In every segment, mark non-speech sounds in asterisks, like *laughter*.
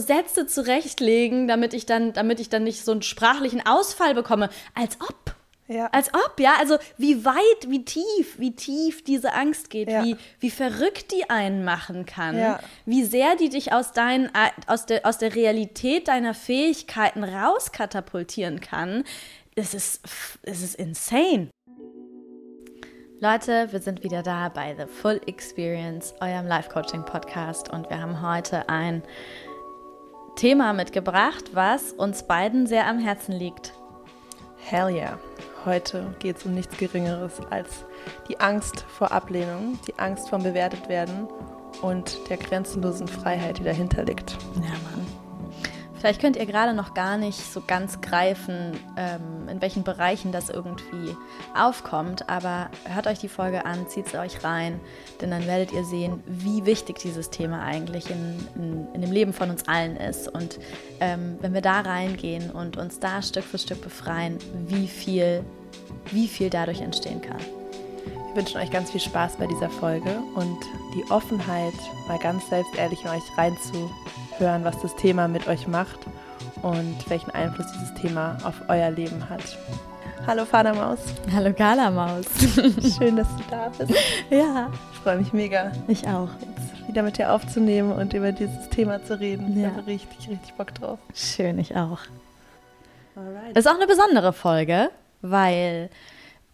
Sätze zurechtlegen, damit ich dann, damit ich dann nicht so einen sprachlichen Ausfall bekomme. Als ob. Ja. Als ob, ja. Also wie weit, wie tief, wie tief diese Angst geht, Ja. wie, wie verrückt die einen machen kann, Ja. wie sehr die dich aus, deinen, aus, der, aus der Realität deiner Fähigkeiten rauskatapultieren kann. Es ist, es ist insane. Leute, wir sind wieder da bei The Full Experience, eurem Life-Coaching-Podcast. Und wir haben heute ein Thema mitgebracht, was uns beiden sehr am Herzen liegt. Hell yeah. Heute geht es um nichts Geringeres als die Angst vor Ablehnung, die Angst vor bewertet werden und der grenzenlosen Freiheit, die dahinter liegt. Ja, Mann. Vielleicht könnt ihr gerade noch gar nicht so ganz greifen, ähm, in welchen Bereichen das irgendwie aufkommt, aber hört euch die Folge an, zieht es euch rein, denn dann werdet ihr sehen, wie wichtig dieses Thema eigentlich in, in, in dem Leben von uns allen ist. Und ähm, wenn wir da reingehen und uns da Stück für Stück befreien, wie viel, wie viel dadurch entstehen kann. Wir wünschen euch ganz viel Spaß bei dieser Folge und die Offenheit, mal ganz selbst ehrlich in euch reinzuhören, was das Thema mit euch macht und welchen Einfluss dieses Thema auf euer Leben hat. Hallo Vatermaus, Hallo Galamaus. *laughs* schön, dass du da bist. ja, Ich freue mich mega, ich auch. jetzt wieder mit dir aufzunehmen und über dieses Thema zu reden. Ich Ja. habe richtig, richtig Bock drauf. Schön, ich auch. Alright. Ist auch eine besondere Folge, weil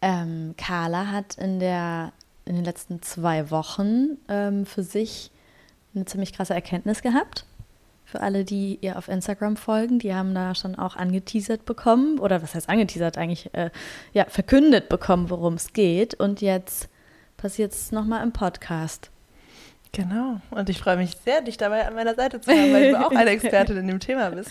ähm, Carla hat in, der, in den letzten zwei Wochen ähm, für sich eine ziemlich krasse Erkenntnis gehabt. Für alle, die ihr auf Instagram folgen, die haben da schon auch angeteasert bekommen, oder was heißt angeteasert eigentlich, äh, ja, verkündet bekommen, worum es geht. Und jetzt passiert es nochmal im Podcast. Genau. Und ich freue mich sehr, dich dabei an meiner Seite zu haben, weil du auch eine Expertin in dem Thema bist.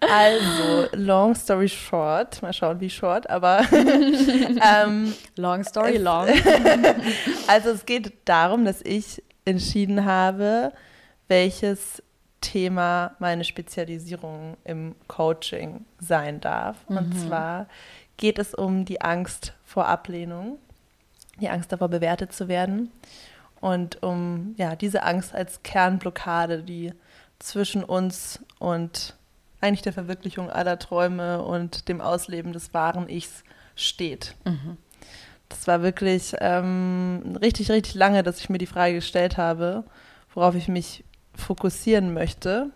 Also, long story short, mal schauen, wie short, aber *laughs* ähm, Long story Es- long. *laughs* also es geht darum, dass ich entschieden habe, welches Thema meine Spezialisierung im Coaching sein darf. Und zwar geht es um die Angst vor Ablehnung, die Angst davor bewertet zu werden und um ja diese Angst als Kernblockade, die zwischen uns und eigentlich der Verwirklichung aller Träume und dem Ausleben des wahren Ichs steht. Das war wirklich ähm, richtig, richtig lange, dass ich mir die Frage gestellt habe, worauf ich mich fokussieren möchte.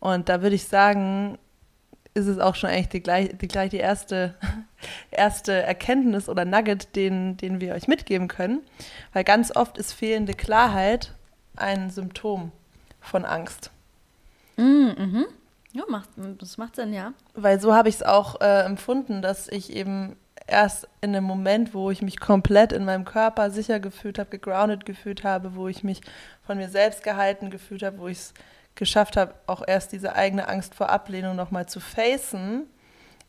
Und da würde ich sagen, ist es auch schon eigentlich die, gleich, die, gleich die erste, *laughs* erste Erkenntnis oder Nugget, den, den wir euch mitgeben können. Weil ganz oft ist fehlende Klarheit ein Symptom von Angst. mm, mhm. Ja, macht, das macht Sinn, ja. Weil so habe ich es auch äh, empfunden, dass ich eben erst in dem Moment, wo ich mich komplett in meinem Körper sicher gefühlt habe, gegroundet gefühlt habe, wo ich mich von mir selbst gehalten gefühlt habe, wo ich es geschafft habe, auch erst diese eigene Angst vor Ablehnung nochmal zu facen,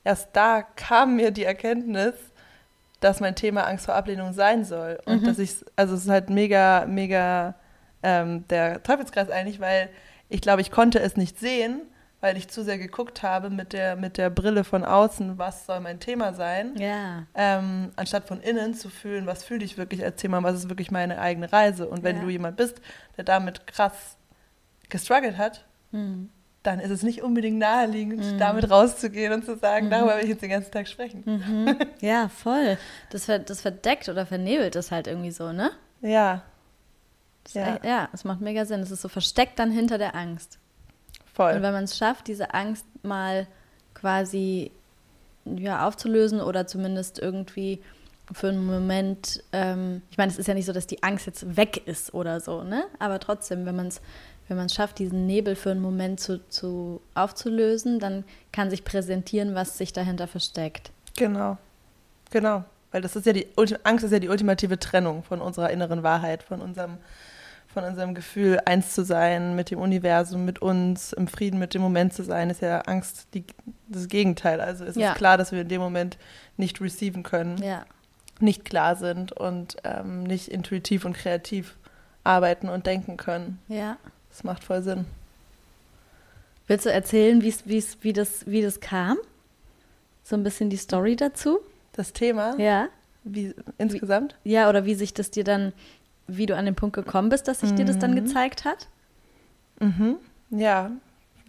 erst da kam mir die Erkenntnis, dass mein Thema Angst vor Ablehnung sein soll. Und dass ich, also es ist halt mega, mega ähm, der Teufelskreis eigentlich, weil ich glaube, ich konnte es nicht sehen, weil ich zu sehr geguckt habe mit der, mit der Brille von außen, was soll mein Thema sein, Ja. ähm, anstatt von innen zu fühlen, was fühle ich wirklich als Thema, was ist wirklich meine eigene Reise. Und wenn Ja. du jemand bist, der damit krass gestruggelt hat, Mhm. dann ist es nicht unbedingt naheliegend, damit rauszugehen und zu sagen, darüber will ich jetzt den ganzen Tag sprechen. Mhm. *laughs* Ja, voll. Das, ver das verdeckt oder vernebelt das halt irgendwie so, ne? Ja, Das Ja. ja. ja, es macht mega Sinn. Es ist so versteckt dann hinter der Angst. Und voll. wenn man es schafft, diese Angst mal quasi ja, aufzulösen oder zumindest irgendwie für einen Moment, ähm, ich meine, es ist ja nicht so, dass die Angst jetzt weg ist oder so, ne? Aber trotzdem, wenn man es wenn man es schafft, diesen Nebel für einen Moment zu, zu aufzulösen, dann kann sich präsentieren, was sich dahinter versteckt. Genau, genau. Weil das ist ja die Angst ist ja die ultimative Trennung von unserer inneren Wahrheit, von unserem, von unserem Gefühl, eins zu sein mit dem Universum, mit uns, im Frieden mit dem Moment zu sein, ist ja Angst die, das Gegenteil. Also es Ja. ist klar, dass wir in dem Moment nicht receiven können, Ja. nicht klar sind und ähm, nicht intuitiv und kreativ arbeiten und denken können. Ja. Das macht voll Sinn. Willst du erzählen, wie's, wie's, wie, das, wie das kam? So ein bisschen die Story dazu? Das Thema, Ja. wie insgesamt? Ja, oder wie sich das dir dann, wie du an den Punkt gekommen bist, dass sich dir das dann Mhm. gezeigt hat? Mhm. Ja,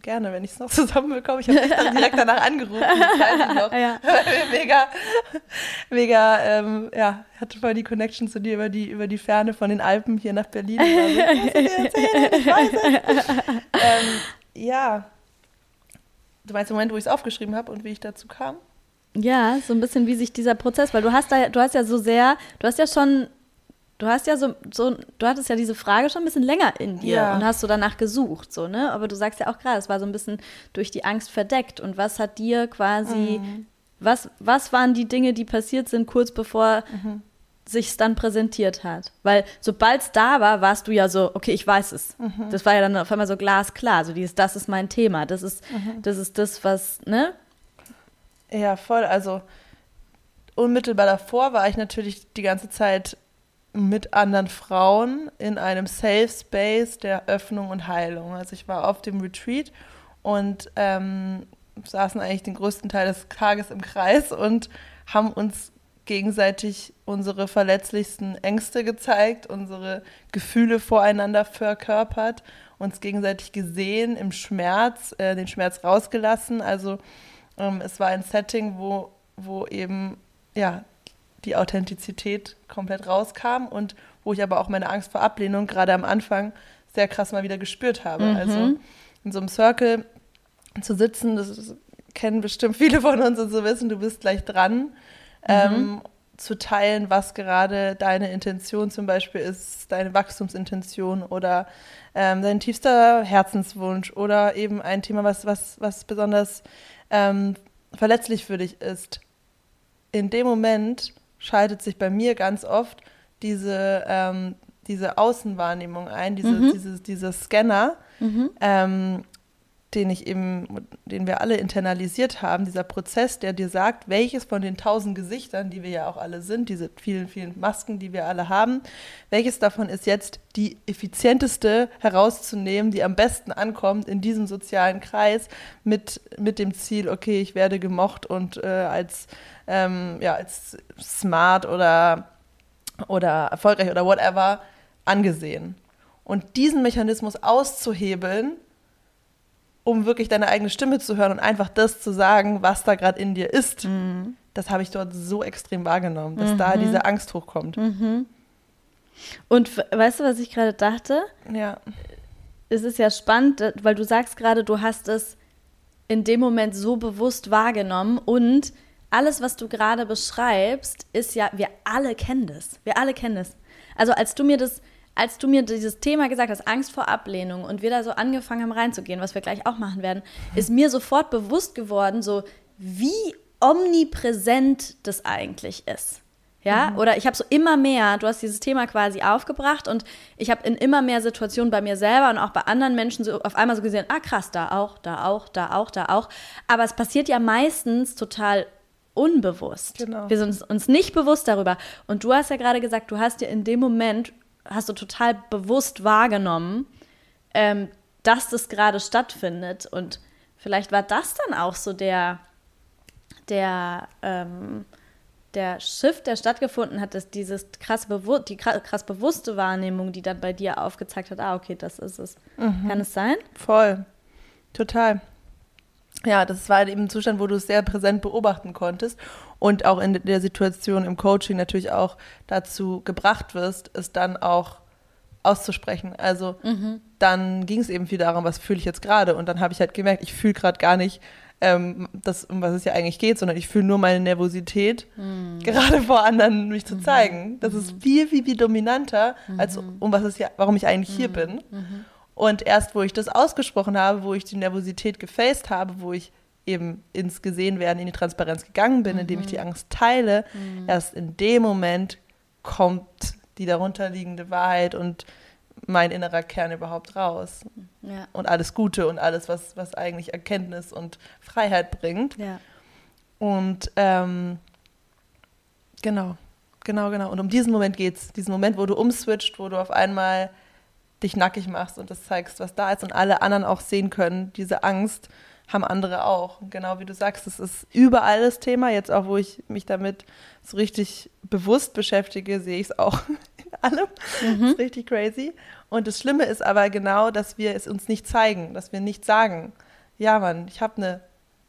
gerne, wenn ich es noch *laughs* zusammenbekomme. Ich habe dich dann direkt danach angerufen, das. *laughs* Ja. *laughs* mega, mega, ähm, ja, hatte voll die Connection zu dir über die, über die Ferne von den Alpen hier nach Berlin. Ich war so, "Was soll ich erzählen? Ich weiß es. ähm, ja. Du meinst den Moment, wo ich es aufgeschrieben habe und wie ich dazu kam? Ja, so ein bisschen wie sich dieser Prozess, weil du hast da, du hast ja so sehr, du hast ja schon, du hast ja so, so du hattest ja diese Frage schon ein bisschen länger in dir Ja. und hast so danach gesucht, so, ne? Aber du sagst ja auch gerade, es war so ein bisschen durch die Angst verdeckt. Und was hat dir quasi, was, was waren die Dinge, die passiert sind, kurz bevor sich's dann präsentiert hat? Weil sobald es da war, warst du ja so, okay, ich weiß es. Das war ja dann auf einmal so glasklar, so dieses, das ist mein Thema, das ist, das ist das, was, ne? Ja, voll. Also unmittelbar davor war ich natürlich die ganze Zeit mit anderen Frauen in einem Safe Space der Öffnung und Heilung. Also ich war auf dem Retreat und ähm, saßen eigentlich den größten Teil des Tages im Kreis und haben uns gegenseitig unsere verletzlichsten Ängste gezeigt, unsere Gefühle voreinander verkörpert, uns gegenseitig gesehen, im Schmerz, äh, den Schmerz rausgelassen. Also ähm, es war ein Setting, wo, wo eben ja, die Authentizität komplett rauskam und wo ich aber auch meine Angst vor Ablehnung gerade am Anfang sehr krass mal wieder gespürt habe. Mhm. Also in so einem Circle zu sitzen, das ist, kennen bestimmt viele von uns und zu wissen, du bist gleich dran, ähm, zu teilen, was gerade deine Intention zum Beispiel ist, deine Wachstumsintention oder ähm, dein tiefster Herzenswunsch oder eben ein Thema, was, was, was besonders ähm, verletzlich für dich ist. In dem Moment schaltet sich bei mir ganz oft diese, ähm, diese Außenwahrnehmung ein, diese, Mhm. diese, dieser Scanner, ähm, den ich eben, den wir alle internalisiert haben, dieser Prozess, der dir sagt, welches von den tausend Gesichtern, die wir ja auch alle sind, diese vielen, vielen Masken, die wir alle haben, welches davon ist jetzt die effizienteste herauszunehmen, die am besten ankommt in diesem sozialen Kreis mit, mit dem Ziel, okay, ich werde gemocht und äh, als, ähm, ja, als smart oder, oder erfolgreich oder whatever angesehen. Und diesen Mechanismus auszuhebeln, um wirklich deine eigene Stimme zu hören und einfach das zu sagen, was da gerade in dir ist, das habe ich dort so extrem wahrgenommen, dass da diese Angst hochkommt. Und w- weißt du, was ich gerade dachte? Ja, Es ist ja spannend, äh, weil du sagst gerade, du hast es in dem Moment so bewusst wahrgenommen und alles, was du gerade beschreibst, ist ja, wir alle kennen das. Wir alle kennen das. Also als du mir das, als du mir dieses Thema gesagt hast, Angst vor Ablehnung und wir da so angefangen haben reinzugehen, was wir gleich auch machen werden, ist mir sofort bewusst geworden, so wie omnipräsent das eigentlich ist. Ja, oder ich habe so immer mehr, du hast dieses Thema quasi aufgebracht und ich habe in immer mehr Situationen bei mir selber und auch bei anderen Menschen so auf einmal so gesehen, ah krass, da auch, da auch, da auch, da auch. Aber es passiert ja meistens total unbewusst. Genau. Wir sind uns- uns nicht bewusst darüber. Und du hast ja gerade gesagt, du hast dir in dem Moment, hast du total bewusst wahrgenommen, ähm, dass das gerade stattfindet. Und vielleicht war das dann auch so der, der, ähm, der Shift, der stattgefunden hat, dass dieses krass die kra- krass bewusste Wahrnehmung, die dann bei dir aufgezeigt hat, ah, okay, das ist es. Kann es sein? voll. Total. Ja, das war eben ein Zustand, wo du es sehr präsent beobachten konntest und auch in der Situation im Coaching natürlich auch dazu gebracht wirst, es dann auch auszusprechen. Also dann ging es eben viel darum, was fühle ich jetzt gerade? Und dann habe ich halt gemerkt, ich fühle gerade gar nicht ähm, das, um was es ja eigentlich geht, sondern ich fühle nur meine Nervosität, gerade vor anderen mich zu zeigen. Das ist viel, viel, viel dominanter, als um was es ja, warum ich eigentlich hier bin. Und erst, wo ich das ausgesprochen habe, wo ich die Nervosität gefaced habe, wo ich eben ins Gesehenwerden, in die Transparenz gegangen bin, indem ich die Angst teile, erst in dem Moment kommt die darunterliegende Wahrheit und mein innerer Kern überhaupt raus. Ja. Und alles Gute und alles, was, was eigentlich Erkenntnis und Freiheit bringt. Ja. Und ähm, genau, genau, genau. Und um diesen Moment geht's. Diesen Moment, wo du umswitcht, wo du auf einmal dich nackig machst und das zeigst, was da ist und alle anderen auch sehen können, diese Angst haben andere auch. Genau wie du sagst, es ist überall das Thema. Jetzt auch, wo ich mich damit so richtig bewusst beschäftige, sehe ich es auch *laughs* in allem. Das ist richtig crazy. Und das Schlimme ist aber genau, dass wir es uns nicht zeigen, dass wir nicht sagen. ja Mann, ich habe eine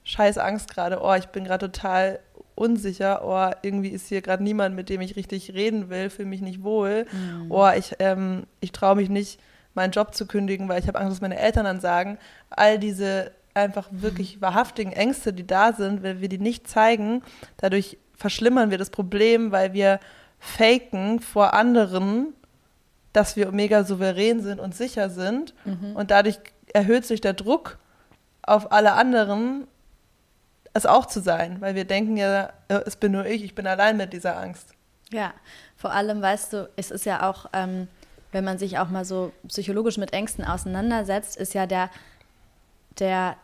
scheiß Angst gerade, oh, ich bin gerade total unsicher, oh, irgendwie ist hier gerade niemand, mit dem ich richtig reden will, fühle mich nicht wohl, mhm. oh, ich, ähm, ich traue mich nicht, meinen Job zu kündigen, weil ich habe Angst, was meine Eltern dann sagen. All diese einfach wirklich wahrhaftigen Ängste, die da sind, wenn wir die nicht zeigen, dadurch verschlimmern wir das Problem, weil wir faken vor anderen, dass wir mega souverän sind und sicher sind. Mhm. Und dadurch erhöht sich der Druck auf alle anderen, es auch zu sein, weil wir denken ja, äh, es bin nur ich, ich bin allein mit dieser Angst. Ja, vor allem weißt du, es ist ja auch, ähm, wenn man sich auch mal so psychologisch mit Ängsten auseinandersetzt, ist ja der, der,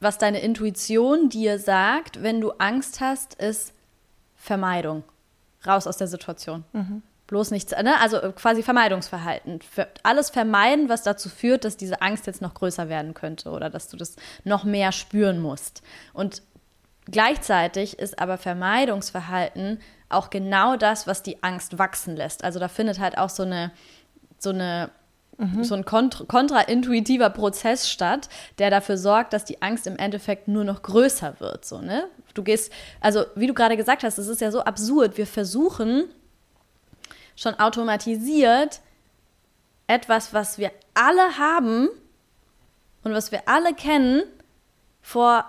was deine Intuition dir sagt, wenn du Angst hast, ist Vermeidung. Raus aus der Situation. Mhm. Bloß nichts, ne? also äh, quasi Vermeidungsverhalten. Alles vermeiden, was dazu führt, dass diese Angst jetzt noch größer werden könnte oder dass du das noch mehr spüren musst. Und gleichzeitig ist aber Vermeidungsverhalten auch genau das, was die Angst wachsen lässt. Also da findet halt auch so eine, so eine Mhm. so ein kont kontraintuitiver Prozess statt, der dafür sorgt, dass die Angst im Endeffekt nur noch größer wird. So, ne? Du gehst, also wie du gerade gesagt hast, es ist ja so absurd. Wir versuchen schon automatisiert etwas, was wir alle haben und was wir alle kennen, vor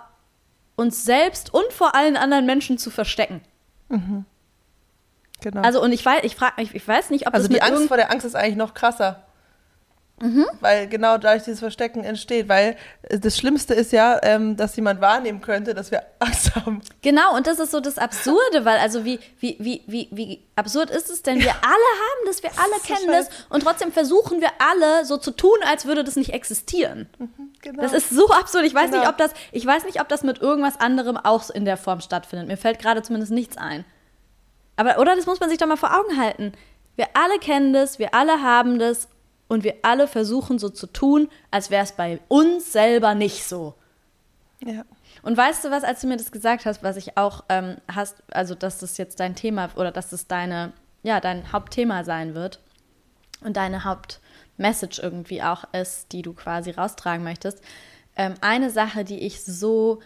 uns selbst und vor allen anderen Menschen zu verstecken. Mhm. Genau. Also und ich weiß, ich frage, ich, ich weiß nicht, ob also das die Angst vor der Angst ist eigentlich noch krasser. Mhm. Weil genau dadurch dieses Verstecken entsteht. Weil äh, das Schlimmste ist ja, ähm, dass jemand wahrnehmen könnte, dass wir Angst haben. Genau, und das ist so das Absurde, weil also wie, wie, wie, wie, wie absurd ist es denn? Wir alle haben das, wir alle das kennen das und trotzdem versuchen wir alle so zu tun, als würde das nicht existieren. Mhm, genau. Das ist so absurd. Ich weiß genau. nicht, ob das, ich weiß nicht, ob das mit irgendwas anderem auch in der Form stattfindet. Mir fällt gerade zumindest nichts ein. Aber, oder das muss man sich doch mal vor Augen halten. Wir alle kennen das, wir alle haben das und wir alle versuchen so zu tun, als wäre es bei uns selber nicht so. Ja. Und weißt du was, als du mir das gesagt hast, was ich auch ähm, hast, also dass das jetzt dein Thema oder dass das deine, ja, dein Hauptthema sein wird und deine Hauptmessage irgendwie auch ist, die du quasi raustragen möchtest. Ähm, eine Sache, die ich so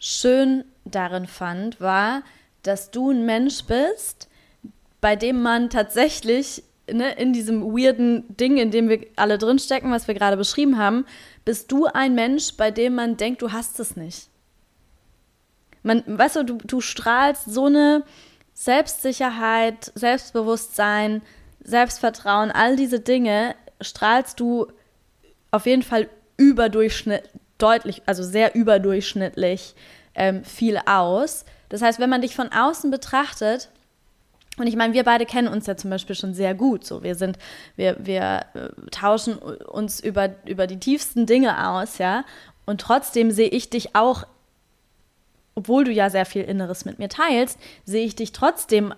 schön darin fand, war, dass du ein Mensch bist, bei dem man tatsächlich ne, in diesem weirden Ding, in dem wir alle drinstecken, was wir gerade beschrieben haben, bist du ein Mensch, bei dem man denkt, du hast es nicht. Man, weißt du, du, du strahlst so eine Selbstsicherheit, Selbstbewusstsein, Selbstvertrauen, all diese Dinge strahlst du auf jeden Fall überdurchschnittlich, deutlich, also sehr überdurchschnittlich ähm, viel aus. Das heißt, wenn man dich von außen betrachtet, und ich meine, wir beide kennen uns ja zum Beispiel schon sehr gut. So, wir sind, wir, wir äh, tauschen uns über, über die tiefsten Dinge aus, ja. Und trotzdem sehe ich dich auch, obwohl du ja sehr viel Inneres mit mir teilst, sehe ich dich trotzdem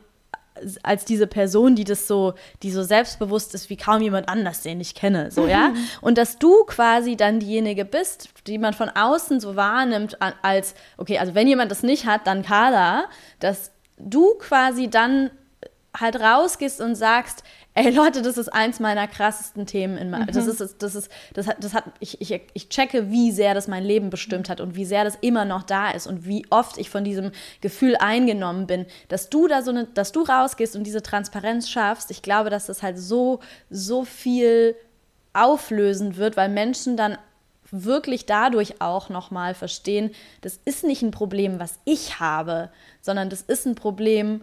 als diese Person, die das so, die so selbstbewusst ist wie kaum jemand anders, den ich kenne, so, ja. Mhm. Und dass du quasi dann diejenige bist, die man von außen so wahrnimmt als, okay, also wenn jemand das nicht hat, dann Carla, dass du quasi dann halt rausgehst und sagst, ey Leute, das ist eins meiner krassesten Themen in meinem, mhm. das ist, das ist, das hat, das hat, ich, ich, ich checke, wie sehr das mein Leben bestimmt hat und wie sehr das immer noch da ist und wie oft ich von diesem Gefühl eingenommen bin, dass du da so eine, dass du rausgehst und diese Transparenz schaffst. Ich glaube, dass das halt so, so viel auflösen wird, weil Menschen dann wirklich dadurch auch nochmal verstehen, das ist nicht ein Problem, was ich habe, sondern das ist ein Problem,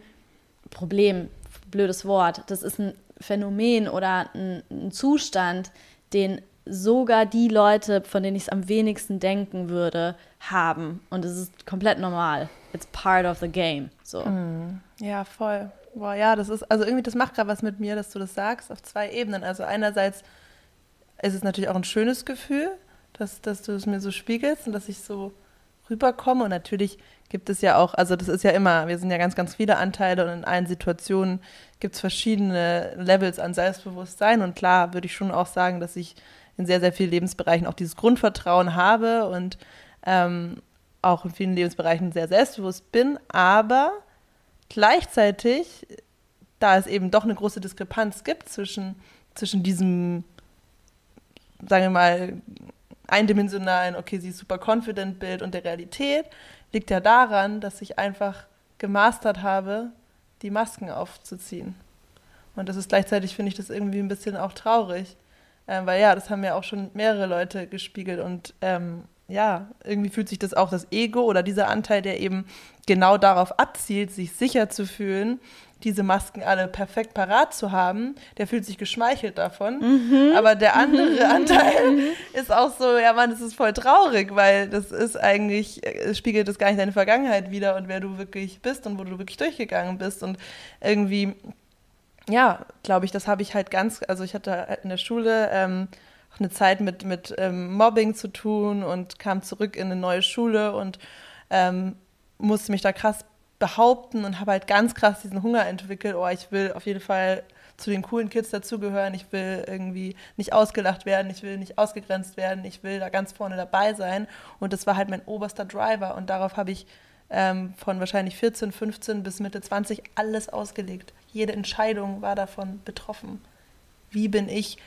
Problem, blödes Wort, das ist ein Phänomen oder ein, ein Zustand, den sogar die Leute, von denen ich es am wenigsten denken würde, haben. Und es ist komplett normal. It's part of the game. So. Mm, ja, voll. Boah, ja, das ist, also irgendwie, das macht gerade was mit mir, dass du das sagst, auf zwei Ebenen. Also einerseits ist es natürlich auch ein schönes Gefühl, dass, dass du es mir so spiegelst und dass ich so rüberkomme. Und natürlich gibt es ja auch, also das ist ja immer, wir sind ja ganz, ganz viele Anteile und in allen Situationen gibt es verschiedene Levels an Selbstbewusstsein. Und klar würde ich schon auch sagen, dass ich in sehr, sehr vielen Lebensbereichen auch dieses Grundvertrauen habe und ähm, auch in vielen Lebensbereichen sehr selbstbewusst bin. Aber gleichzeitig, da es eben doch eine große Diskrepanz gibt zwischen, zwischen diesem, sagen wir mal, eindimensionalen, okay, sie ist super confident Bild und der Realität liegt ja daran, dass ich einfach gemastert habe, die Masken aufzuziehen. Und das ist gleichzeitig, finde ich das irgendwie ein bisschen auch traurig. Äh, weil ja, das haben ja auch schon mehrere Leute gespiegelt und ähm, ja, irgendwie fühlt sich das auch das Ego oder dieser Anteil, der eben genau darauf abzielt, sich sicher zu fühlen, diese Masken alle perfekt parat zu haben, der fühlt sich geschmeichelt davon. Mhm. Aber der andere Anteil mhm. ist auch so, ja Mann, das ist voll traurig, weil das ist eigentlich, es spiegelt das gar nicht deine Vergangenheit wieder und wer du wirklich bist und wo du wirklich durchgegangen bist. Und irgendwie, ja, glaube ich, das habe ich halt ganz, also ich hatte halt in der Schule ähm, eine Zeit mit, mit ähm, Mobbing zu tun und kam zurück in eine neue Schule und ähm, musste mich da krass behaupten und habe halt ganz krass diesen Hunger entwickelt, oh, ich will auf jeden Fall zu den coolen Kids dazugehören, ich will irgendwie nicht ausgelacht werden, ich will nicht ausgegrenzt werden, ich will da ganz vorne dabei sein. Und das war halt mein oberster Driver und darauf habe ich ähm, von wahrscheinlich 14, 15 bis Mitte 20 alles ausgelegt. Jede Entscheidung war davon betroffen. Wie bin ich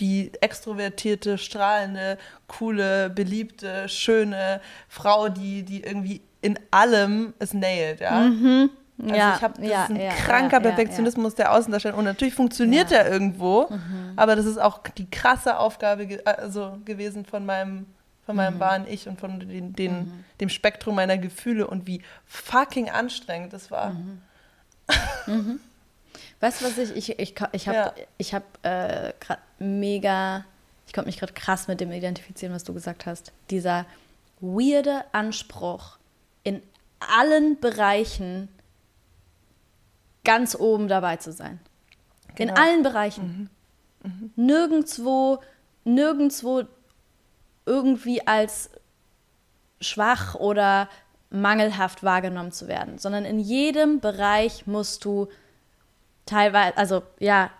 die extrovertierte, strahlende, coole, beliebte, schöne Frau, die, die irgendwie in allem es nailt, ja. Mhm. Also ja, ich habe ja, ein ja, kranker Perfektionismus der Außendarstellung und natürlich funktioniert der irgendwo, mhm. aber das ist auch die krasse Aufgabe ge also gewesen von meinem von meinem mhm. wahren Ich und von den, den mhm. dem Spektrum meiner Gefühle und wie fucking anstrengend das war. Weißt du, was ich, ich, ich, ich habe ja. hab, äh, gerade mega, ich konnte mich gerade krass mit dem identifizieren, was du gesagt hast. Dieser weirde Anspruch, in allen Bereichen ganz oben dabei zu sein. Genau. In allen Bereichen. Mhm. Mhm. Nirgendwo, nirgendwo irgendwie als schwach oder mangelhaft wahrgenommen zu werden, sondern in jedem Bereich musst du teilweise, also ja,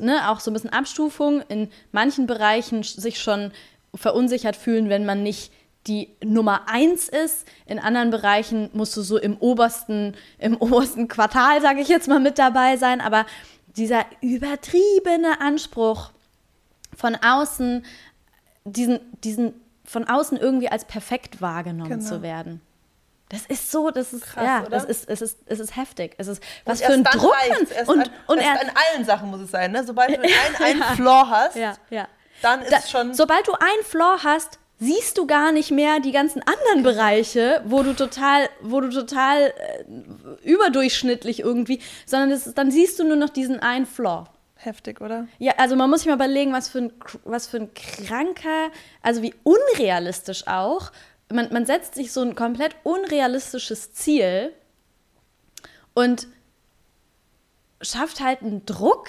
ne, auch so ein bisschen Abstufung, in manchen Bereichen sich schon verunsichert fühlen, wenn man nicht die Nummer eins ist. In anderen Bereichen musst du so im obersten, im *laughs* obersten Quartal, sage ich jetzt mal, mit dabei sein. Aber dieser übertriebene Anspruch von außen, diesen, diesen von außen irgendwie als perfekt wahrgenommen genau. zu werden. Das ist so, das ist Krass, ja, oder? das ist es ist es ist heftig. Es ist was für ein Druck erst und an, und er, an allen Sachen muss es sein, ne? Sobald du einen, *laughs* einen ja. Flaw hast, ja, ja. dann ist da, schon Sobald du einen Flaw hast, siehst du gar nicht mehr die ganzen anderen Bereiche, wo du total, wo du total äh, überdurchschnittlich irgendwie, sondern ist, dann siehst du nur noch diesen einen Flaw. Heftig, oder? Ja, also man muss sich mal überlegen, was für ein, was für ein kranker, also wie unrealistisch auch. Man, man setzt sich so ein komplett unrealistisches Ziel und schafft halt einen Druck,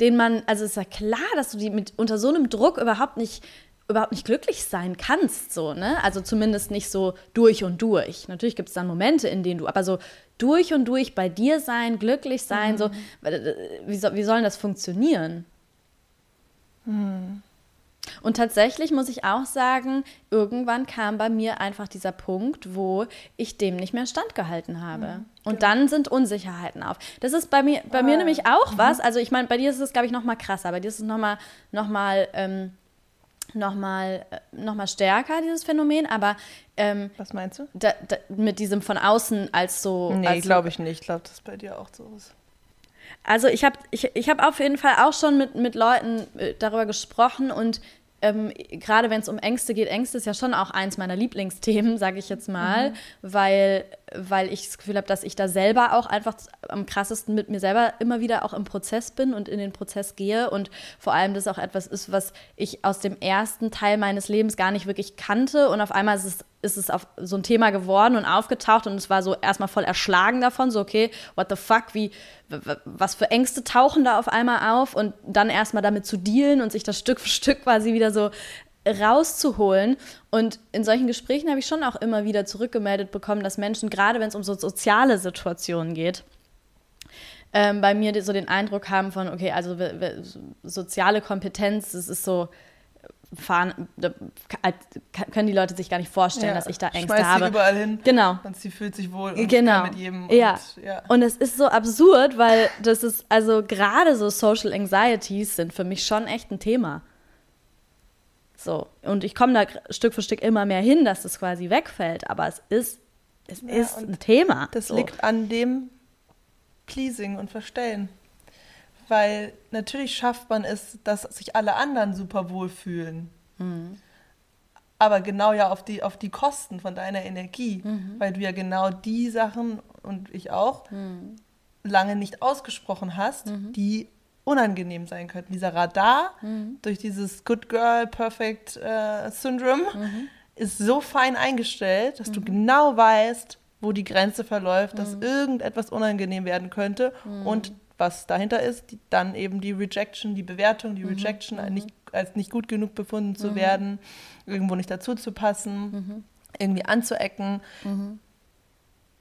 den man, also ist ja klar, dass du die mit unter so einem Druck überhaupt nicht überhaupt nicht glücklich sein kannst, so, ne? Also zumindest nicht so durch und durch. Natürlich gibt es dann Momente, in denen du, aber so durch und durch bei dir sein, glücklich sein, mhm. so, wie, so, wie soll das funktionieren? Mhm. Und tatsächlich muss ich auch sagen, irgendwann kam bei mir einfach dieser Punkt, wo ich dem nicht mehr standgehalten habe. Mhm, und genau. dann sind Unsicherheiten auf. Das ist bei mir, bei ah. mir nämlich auch mhm. was. Also ich meine, bei dir ist es, glaube ich, noch mal krasser. Bei dir ist es noch mal, noch mal ähm, nochmal äh, noch mal stärker, dieses Phänomen, aber ähm, Was meinst du? Da, da, mit diesem von außen als so. Nee, glaube ich nicht. Ich glaube, das ist bei dir auch so ist. Also ich habe ich, ich hab auf jeden Fall auch schon mit, mit Leuten äh, darüber gesprochen und ähm, gerade wenn es um Ängste geht, Ängste ist ja schon auch eins meiner Lieblingsthemen, *laughs* sage ich jetzt mal, mhm. weil, weil ich das Gefühl habe, dass ich da selber auch einfach am krassesten mit mir selber immer wieder auch im Prozess bin und in den Prozess gehe und vor allem das auch etwas ist, was ich aus dem ersten Teil meines Lebens gar nicht wirklich kannte und auf einmal ist es ist es auf so ein Thema geworden und aufgetaucht und es war so erstmal voll erschlagen davon, so okay, what the fuck, wie, was für Ängste tauchen da auf einmal auf und dann erstmal damit zu dealen und sich das Stück für Stück quasi wieder so rauszuholen. Und in solchen Gesprächen habe ich schon auch immer wieder zurückgemeldet bekommen, dass Menschen, gerade wenn es um so soziale Situationen geht, ähm, bei mir so den Eindruck haben von, okay, also soziale Kompetenz, das ist so, fahren, können die Leute sich gar nicht vorstellen, ja, dass ich da Ängste schmeißt habe. Sie überall hin. Genau. Und sie fühlt sich wohl und genau. mit jedem. Ja. Und, ja. und es ist so absurd, weil das ist, also gerade so Social Anxieties sind für mich schon echt ein Thema. So. Und ich komme da Stück für Stück immer mehr hin, dass das quasi wegfällt. Aber es ist, es Ja, ist ein Thema. Das so. liegt an dem Pleasing und Verstellen. Weil natürlich schafft man es, dass sich alle anderen super wohl fühlen. Mhm. Aber genau ja auf die, auf die Kosten von deiner Energie. Mhm. Weil du ja genau die Sachen, und ich auch, lange nicht ausgesprochen hast, Mhm. die unangenehm sein könnten. Dieser Radar Mhm. durch dieses Good Girl Perfect äh, Syndrome Mhm. ist so fein eingestellt, dass du genau weißt, wo die Grenze verläuft, dass Mhm. irgendetwas unangenehm werden könnte und was dahinter ist, die, dann eben die Rejection, die Bewertung, Mhm. die Rejection, Nicht, als nicht gut genug befunden zu werden, irgendwo nicht dazu zu passen, Mhm. irgendwie anzuecken.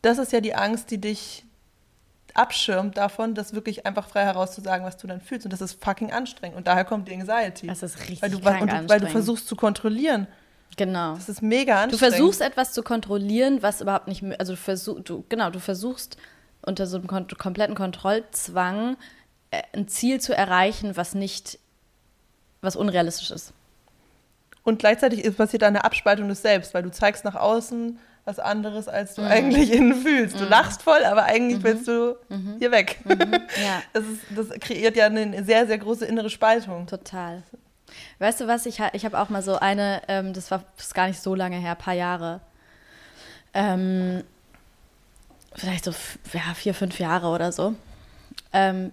Das ist ja die Angst, die dich abschirmt davon, das wirklich einfach frei herauszusagen, was du dann fühlst. Und das ist fucking anstrengend. Und daher kommt die Anxiety. Das ist richtig weil du, und du, weil du versuchst zu kontrollieren. Genau. Das ist mega Du anstrengend. versuchst etwas zu kontrollieren, was überhaupt nicht, also du versuchst, du, genau, du versuchst unter so einem kon kompletten Kontrollzwang äh, ein Ziel zu erreichen, was nicht, was unrealistisch ist. Und gleichzeitig passiert da eine Abspaltung des Selbst, weil du zeigst nach außen was anderes, als Mhm. du eigentlich innen fühlst. Du lachst voll, aber eigentlich willst du hier weg. Ja, *laughs* Das, ist, das kreiert ja eine sehr, sehr große innere Spaltung. total. Weißt du was, ich, ich habe auch mal so eine, ähm, das war das gar nicht so lange her, paar Jahre, ähm, vielleicht so ja, vier, fünf Jahre oder so. Ähm,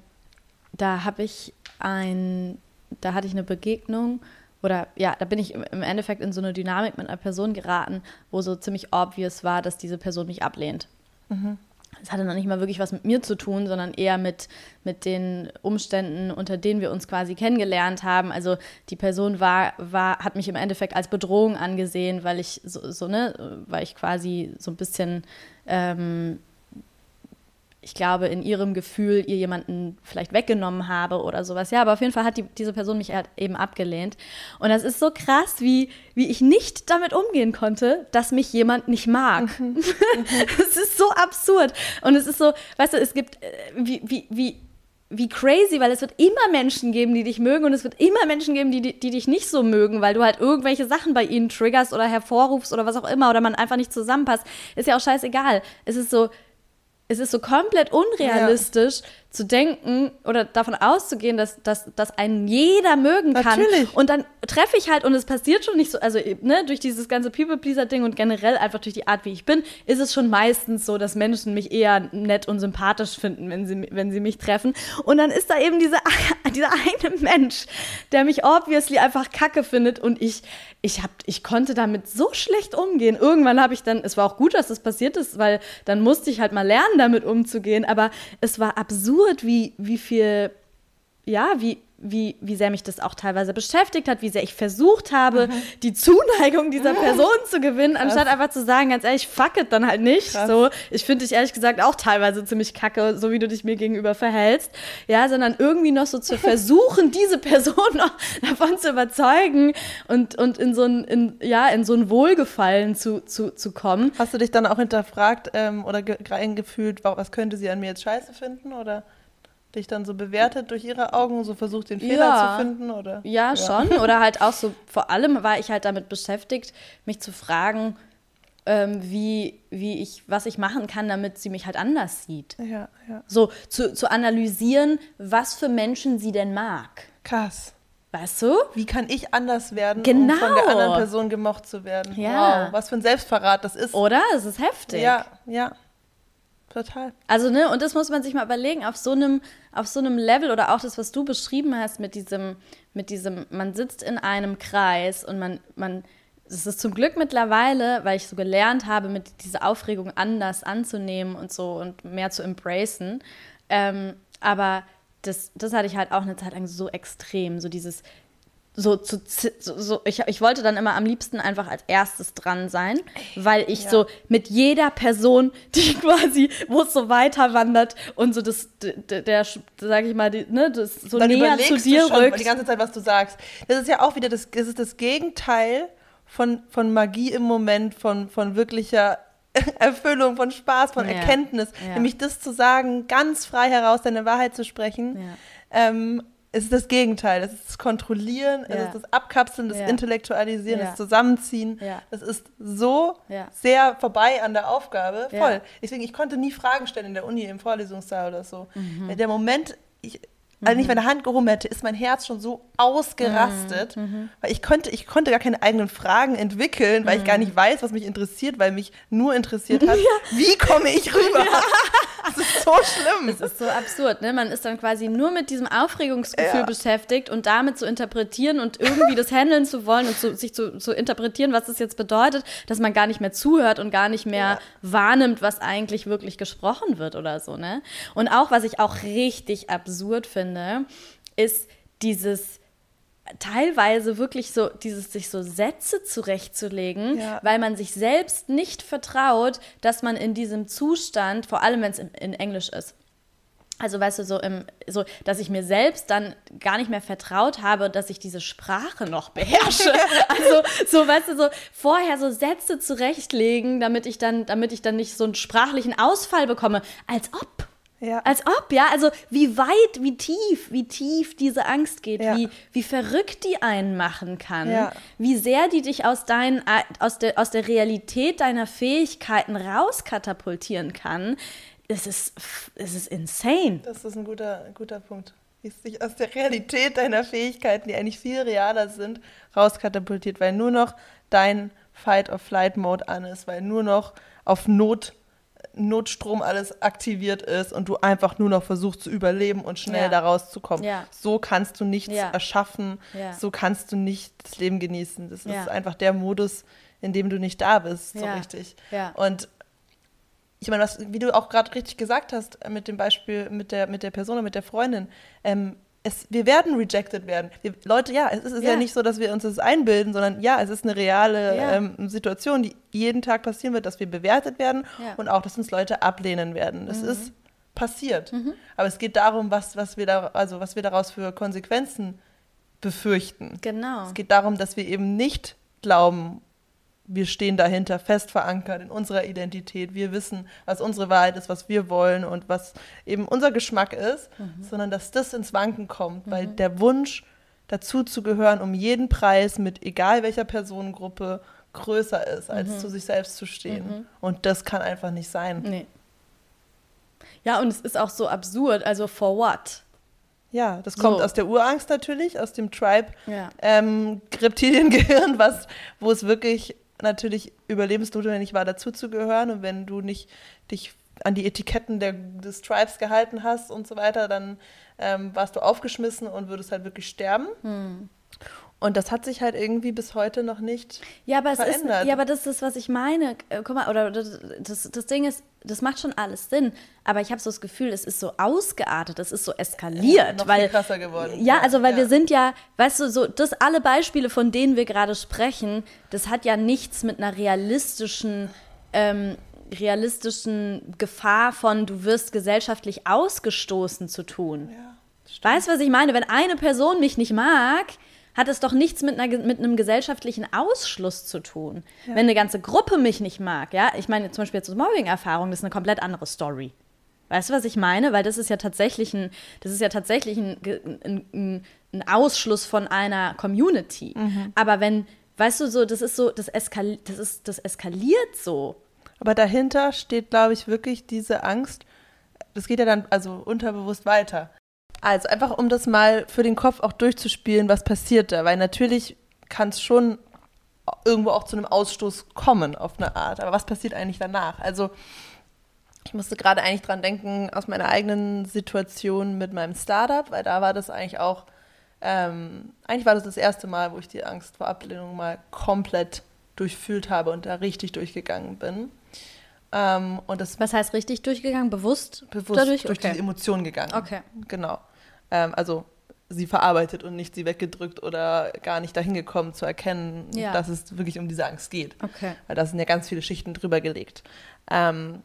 da habe ich ein, da hatte ich eine Begegnung oder ja, da bin ich im Endeffekt in so eine Dynamik mit einer Person geraten, wo so ziemlich obvious war, dass diese Person mich ablehnt. Es hatte noch nicht mal wirklich was mit mir zu tun, sondern eher mit, mit den Umständen, unter denen wir uns quasi kennengelernt haben. Also die Person war, war, hat mich im Endeffekt als Bedrohung angesehen, weil ich so, so ne, weil ich quasi so ein bisschen ähm, ich glaube, in ihrem Gefühl ihr jemanden vielleicht weggenommen habe oder sowas. Ja, aber auf jeden Fall hat die, diese Person mich halt eben abgelehnt. Und das ist so krass, wie, wie ich nicht damit umgehen konnte, dass mich jemand nicht mag. *laughs* Es ist so absurd. Und es ist so, weißt du, es gibt, äh, wie, wie, wie, wie crazy, weil es wird immer Menschen geben, die dich mögen und es wird immer Menschen geben, die, die, die dich nicht so mögen, weil du halt irgendwelche Sachen bei ihnen triggerst oder hervorrufst oder was auch immer oder man einfach nicht zusammenpasst. Ist ja auch scheißegal. Es ist so, es ist so komplett unrealistisch zu denken oder davon auszugehen, dass, dass, dass einen jeder mögen kann. Natürlich. Und dann treffe ich halt, und es passiert schon nicht so, also ne, durch dieses ganze People-Pleaser-Ding und generell einfach durch die Art, wie ich bin, ist es schon meistens so, dass Menschen mich eher nett und sympathisch finden, wenn sie, wenn sie mich treffen. Und dann ist da eben diese, *laughs* dieser eine Mensch, der mich obviously einfach kacke findet und ich, ich, hab, ich konnte damit so schlecht umgehen. Irgendwann habe ich dann, es war auch gut, dass das passiert ist, weil dann musste ich halt mal lernen, damit umzugehen. Aber es war absurd, wie, wie viel, ja, wie, wie, wie sehr mich das auch teilweise beschäftigt hat, wie sehr ich versucht habe, die Zuneigung dieser Person zu gewinnen, anstatt einfach zu sagen, ganz ehrlich, fuck it, dann halt nicht. Krass. So, ich finde dich ehrlich gesagt auch teilweise ziemlich kacke, so wie du dich mir gegenüber verhältst. Ja, sondern irgendwie noch so zu *laughs* versuchen, diese Person noch *laughs* davon zu überzeugen und, und in so ein, in, ja, in so ein Wohlgefallen zu, zu, zu kommen. Hast du dich dann auch hinterfragt ähm, oder ge- reingefühlt, wa- was könnte sie an mir jetzt scheiße finden? Oder dich dann so bewertet durch ihre Augen, so versucht, den Fehler Ja. zu finden? Oder? Ja, schon. Oder halt auch so, vor allem war ich halt damit beschäftigt, mich zu fragen, ähm, wie, wie ich, was ich machen kann, damit sie mich halt anders sieht. Ja, ja. So zu, zu analysieren, was für Menschen sie denn mag. Krass. Weißt du? Wie kann ich anders werden, um Genau. von der anderen Person gemocht zu werden? Ja. Wow, was für ein Selbstverrat das ist. Oder? Es ist heftig. Ja, ja. Total. Also, ne, und das muss man sich mal überlegen, auf so einem, auf so einem Level oder auch das, was du beschrieben hast mit diesem, mit diesem, man sitzt in einem Kreis und man, man, es ist zum Glück mittlerweile, weil ich so gelernt habe, mit diese Aufregung anders anzunehmen und so und mehr zu embracen. Ähm, aber das, das hatte ich halt auch eine Zeit lang so extrem, so dieses, so zu so, so ich, ich wollte dann immer am liebsten einfach als erstes dran sein, weil ich Ja. so mit jeder Person, *laughs* die quasi, wo es so weiter wandert und so das, der, der sag ich mal, die, ne, das so Dann näher zu dir du schon rückt. die ganze Zeit, was du sagst. Das ist ja auch wieder das, das, ist das Gegenteil von, von Magie im Moment, von, von wirklicher *laughs* Erfüllung, von Spaß, von Ja. Erkenntnis. Ja. Nämlich das zu sagen, ganz frei heraus deine Wahrheit zu sprechen. Ähm, es ist das Gegenteil. Es ist das Kontrollieren, Ja. es ist das Abkapseln, das Ja. Intellektualisieren, Ja. das Zusammenziehen. Es ist so sehr vorbei an der Aufgabe. Voll. Deswegen, ich konnte nie Fragen stellen in der Uni, im Vorlesungssaal oder so. Mhm. Der Moment, ich, als ich meine Hand gehoben hätte, ist mein Herz schon so ausgerastet, Mhm. weil ich konnte, ich konnte gar keine eigenen Fragen entwickeln, weil ich Mhm. gar nicht weiß, was mich interessiert, weil mich nur interessiert hat, wie komme ich *laughs* rüber. *laughs* Das ist so schlimm. Das ist so absurd, ne? Man ist dann quasi nur mit diesem Aufregungsgefühl Ja. beschäftigt und damit zu interpretieren und irgendwie das handeln zu wollen und zu, sich zu, zu interpretieren, was das jetzt bedeutet, dass man gar nicht mehr zuhört und gar nicht mehr Ja. wahrnimmt, was eigentlich wirklich gesprochen wird oder so, ne? Und auch, was ich auch richtig absurd finde, ist dieses teilweise wirklich so dieses sich so Sätze zurechtzulegen, Ja. weil man sich selbst nicht vertraut, dass man in diesem Zustand, vor allem wenn es in, in Englisch ist, also weißt du, so, im, so, dass ich mir selbst dann gar nicht mehr vertraut habe, dass ich diese Sprache noch beherrsche. *laughs* also so, weißt du, so vorher so Sätze zurechtlegen, damit ich dann, damit ich dann nicht so einen sprachlichen Ausfall bekomme. Als ob. Ja. Als ob, ja. Also wie weit, wie tief, wie tief diese Angst geht, Ja. wie, wie verrückt die einen machen kann, Ja. wie sehr die dich aus, deinen, aus, der, aus der Realität deiner Fähigkeiten rauskatapultieren kann. Es ist, es ist insane. Das ist ein guter, guter Punkt. Wie es sich aus der Realität deiner Fähigkeiten, die eigentlich viel realer sind, rauskatapultiert, weil nur noch dein Fight-or-Flight-Mode an ist, weil nur noch auf Not, Notstrom alles aktiviert ist und du einfach nur noch versuchst zu überleben und schnell Ja. da rauszukommen. Ja. So kannst du nichts Ja. erschaffen, Ja. so kannst du nicht das Leben genießen. Das ist einfach der Modus, in dem du nicht da bist, so richtig. Und ich meine, was, wie du auch gerade richtig gesagt hast, äh, mit dem Beispiel mit der, mit der Person und mit der Freundin, ähm, es, wir werden rejected werden. Wir, Leute, ja, es ist, ja. Ja. nicht so, dass wir uns das einbilden, sondern ja, es ist eine reale Ja. ähm, Situation, die jeden Tag passieren wird, dass wir bewertet werden Ja. und auch, dass uns Leute ablehnen werden. Das ist passiert. Aber es geht darum, was, was, wir da, also was wir daraus für Konsequenzen befürchten. Genau. Es geht darum, dass wir eben nicht glauben, wir stehen dahinter fest verankert in unserer Identität. Wir wissen, was unsere Wahrheit ist, was wir wollen und was eben unser Geschmack ist, sondern dass das ins Wanken kommt, weil der Wunsch, dazu zu gehören, um jeden Preis mit egal welcher Personengruppe größer ist, als zu sich selbst zu stehen. Und das kann einfach nicht sein. Nee. Ja, und es ist auch so absurd. Also, for what? Ja, das kommt So. aus der Urangst natürlich, aus dem Tribe Ja. ähm, Reptiliengehirn, was, wo es wirklich natürlich überlebensnotwendig war, dazuzugehören. Und wenn du nicht dich an die Etiketten der, des Tribes gehalten hast und so weiter, dann ähm, warst du aufgeschmissen und würdest halt wirklich sterben. Hm. Und das hat sich halt irgendwie bis heute noch nicht. Ja, aber es ist, verändert. ja, aber das ist, was ich meine. Äh, Guck mal, oder das, das, das Ding ist, das macht schon alles Sinn. Aber ich habe so das Gefühl, es ist so ausgeartet, es ist so eskaliert, noch weil viel krasser geworden. Ja, also weil Ja. wir sind ja, weißt du, so das alle Beispiele, von denen wir gerade sprechen, das hat ja nichts mit einer realistischen ähm, realistischen Gefahr von du wirst gesellschaftlich ausgestoßen zu tun. Ja, Weißt du, was ich meine? Wenn eine Person mich nicht mag, hat es doch nichts mit, einer, mit einem gesellschaftlichen Ausschluss zu tun. Wenn eine ganze Gruppe mich nicht mag, ja, ich meine zum Beispiel jetzt Mobbing-Erfahrung, das ist eine komplett andere Story. Weißt du, was ich meine? Weil das ist ja tatsächlich ein, das ist ja tatsächlich ein, ein, ein, Ausschluss von einer Community. Aber wenn, weißt du, so, das ist so, das, eskal das, ist, das eskaliert so. Aber dahinter steht, glaube ich, wirklich diese Angst. Das geht ja dann also unterbewusst weiter. Also einfach, um das mal für den Kopf auch durchzuspielen, was passiert da. Weil natürlich kann es schon irgendwo auch zu einem Ausstoß kommen auf eine Art. Aber was passiert eigentlich danach? Also ich musste gerade eigentlich dran denken aus meiner eigenen Situation mit meinem Startup, weil da war das eigentlich auch, ähm, eigentlich war das das erste Mal, wo ich die Angst vor Ablehnung mal komplett durchfühlt habe und da richtig durchgegangen bin. Ähm, und das Was heißt richtig durchgegangen? Bewusst? bewusst durch okay. diese Emotionen gegangen. Okay. Genau. Ähm, also sie verarbeitet und nicht sie weggedrückt oder gar nicht dahin gekommen zu erkennen, Ja. dass es wirklich um diese Angst geht. Okay. Weil da sind ja ganz viele Schichten drüber gelegt. Ähm,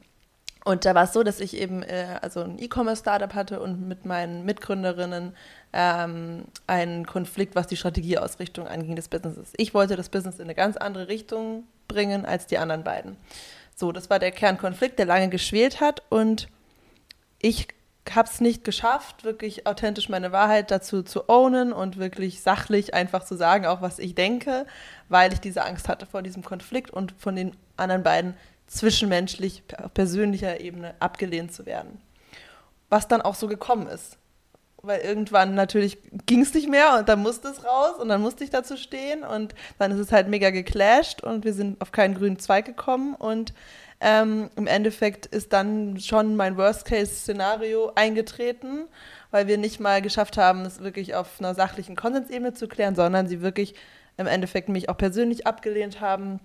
und da war es so, dass ich eben äh, also ein E-Commerce-Startup hatte und mit meinen Mitgründerinnen ähm, einen Konflikt, was die Strategieausrichtung anging des Businesses. Ich wollte das Business in eine ganz andere Richtung bringen als die anderen beiden. So, das war der Kernkonflikt, der lange geschwelt hat und ich habe es nicht geschafft, wirklich authentisch meine Wahrheit dazu zu ownen und wirklich sachlich einfach zu sagen, auch was ich denke, weil ich diese Angst hatte vor diesem Konflikt und von den anderen beiden zwischenmenschlich, auf persönlicher Ebene abgelehnt zu werden. Was dann auch so gekommen ist. Weil irgendwann natürlich ging es nicht mehr und dann musste es raus und dann musste ich dazu stehen und dann ist es halt mega geclasht und wir sind auf keinen grünen Zweig gekommen und ähm, Im Endeffekt ist dann schon mein Worst-Case-Szenario eingetreten, weil wir nicht mal geschafft haben, es wirklich auf einer sachlichen Konsensebene zu klären, sondern sie wirklich im Endeffekt mich auch persönlich abgelehnt haben.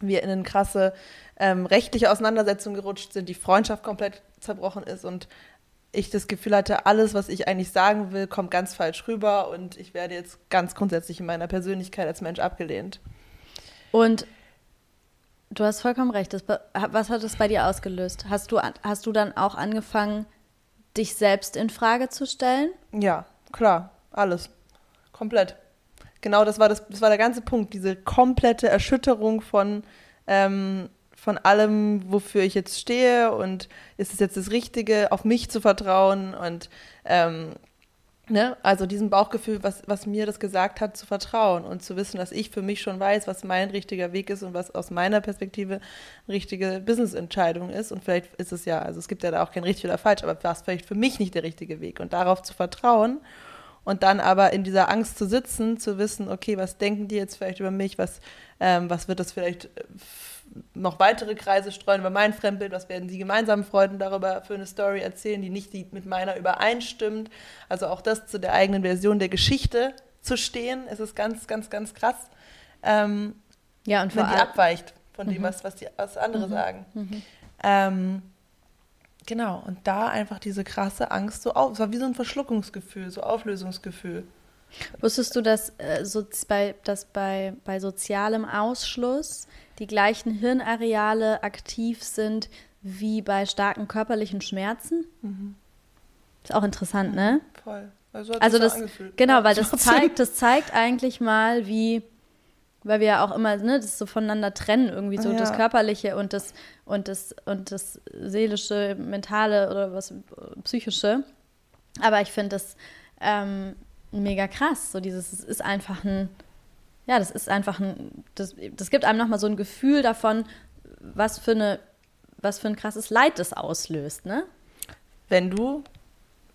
Wir in eine krasse ähm, rechtliche Auseinandersetzung gerutscht sind, die Freundschaft komplett zerbrochen ist und ich das Gefühl hatte, alles, was ich eigentlich sagen will, kommt ganz falsch rüber und ich werde jetzt ganz grundsätzlich in meiner Persönlichkeit als Mensch abgelehnt. Und Du hast vollkommen recht. Das, was hat das bei dir ausgelöst? Hast du, hast du dann auch angefangen, dich selbst in Frage zu stellen? Ja, klar, alles. Komplett. Genau, das war, das, das war der ganze Punkt, diese komplette Erschütterung von, ähm, von allem, wofür ich jetzt stehe und ist es jetzt das Richtige, auf mich zu vertrauen und ähm, Ne? Also diesem Bauchgefühl, was, was mir das gesagt hat, zu vertrauen und zu wissen, dass ich für mich schon weiß, was mein richtiger Weg ist und was aus meiner Perspektive richtige Business-Entscheidung ist. Und vielleicht ist es ja, also es gibt ja da auch kein richtig oder falsch, aber was vielleicht für mich nicht der richtige Weg und darauf zu vertrauen und dann aber in dieser Angst zu sitzen, zu wissen, okay, was denken die jetzt vielleicht über mich, was, ähm, was wird das vielleicht äh, noch weitere Kreise streuen über mein Fremdbild, was werden die gemeinsamen Freuden darüber für eine Story erzählen, die nicht die mit meiner übereinstimmt. Also auch das zu der eigenen Version der Geschichte zu stehen, ist es ganz, ganz, ganz krass. Ähm, ja, und wenn die abweicht von dem, mhm. was, was, die, was andere mhm. sagen. Mhm. Ähm, genau, und da einfach diese krasse Angst so auf, es war wie so ein Verschluckungsgefühl, so Auflösungsgefühl. Wusstest du, dass, äh, so bei, dass bei, bei sozialem Ausschluss die gleichen Hirnareale aktiv sind wie bei starken körperlichen Schmerzen? Mhm. Ist auch interessant, ne? Voll. Also, also das, genau, weil das *laughs* zeigt, das zeigt eigentlich mal, wie, weil wir ja auch immer, ne, das so voneinander trennen, irgendwie so ja. das Körperliche und das, und das, und das seelische, mentale oder was, psychische. Aber ich finde das ähm, mega krass. So dieses, es ist einfach ein, ja, das ist einfach ein, das, das gibt einem nochmal so ein Gefühl davon, was für eine, was für ein krasses Leid das auslöst, ne? Wenn du,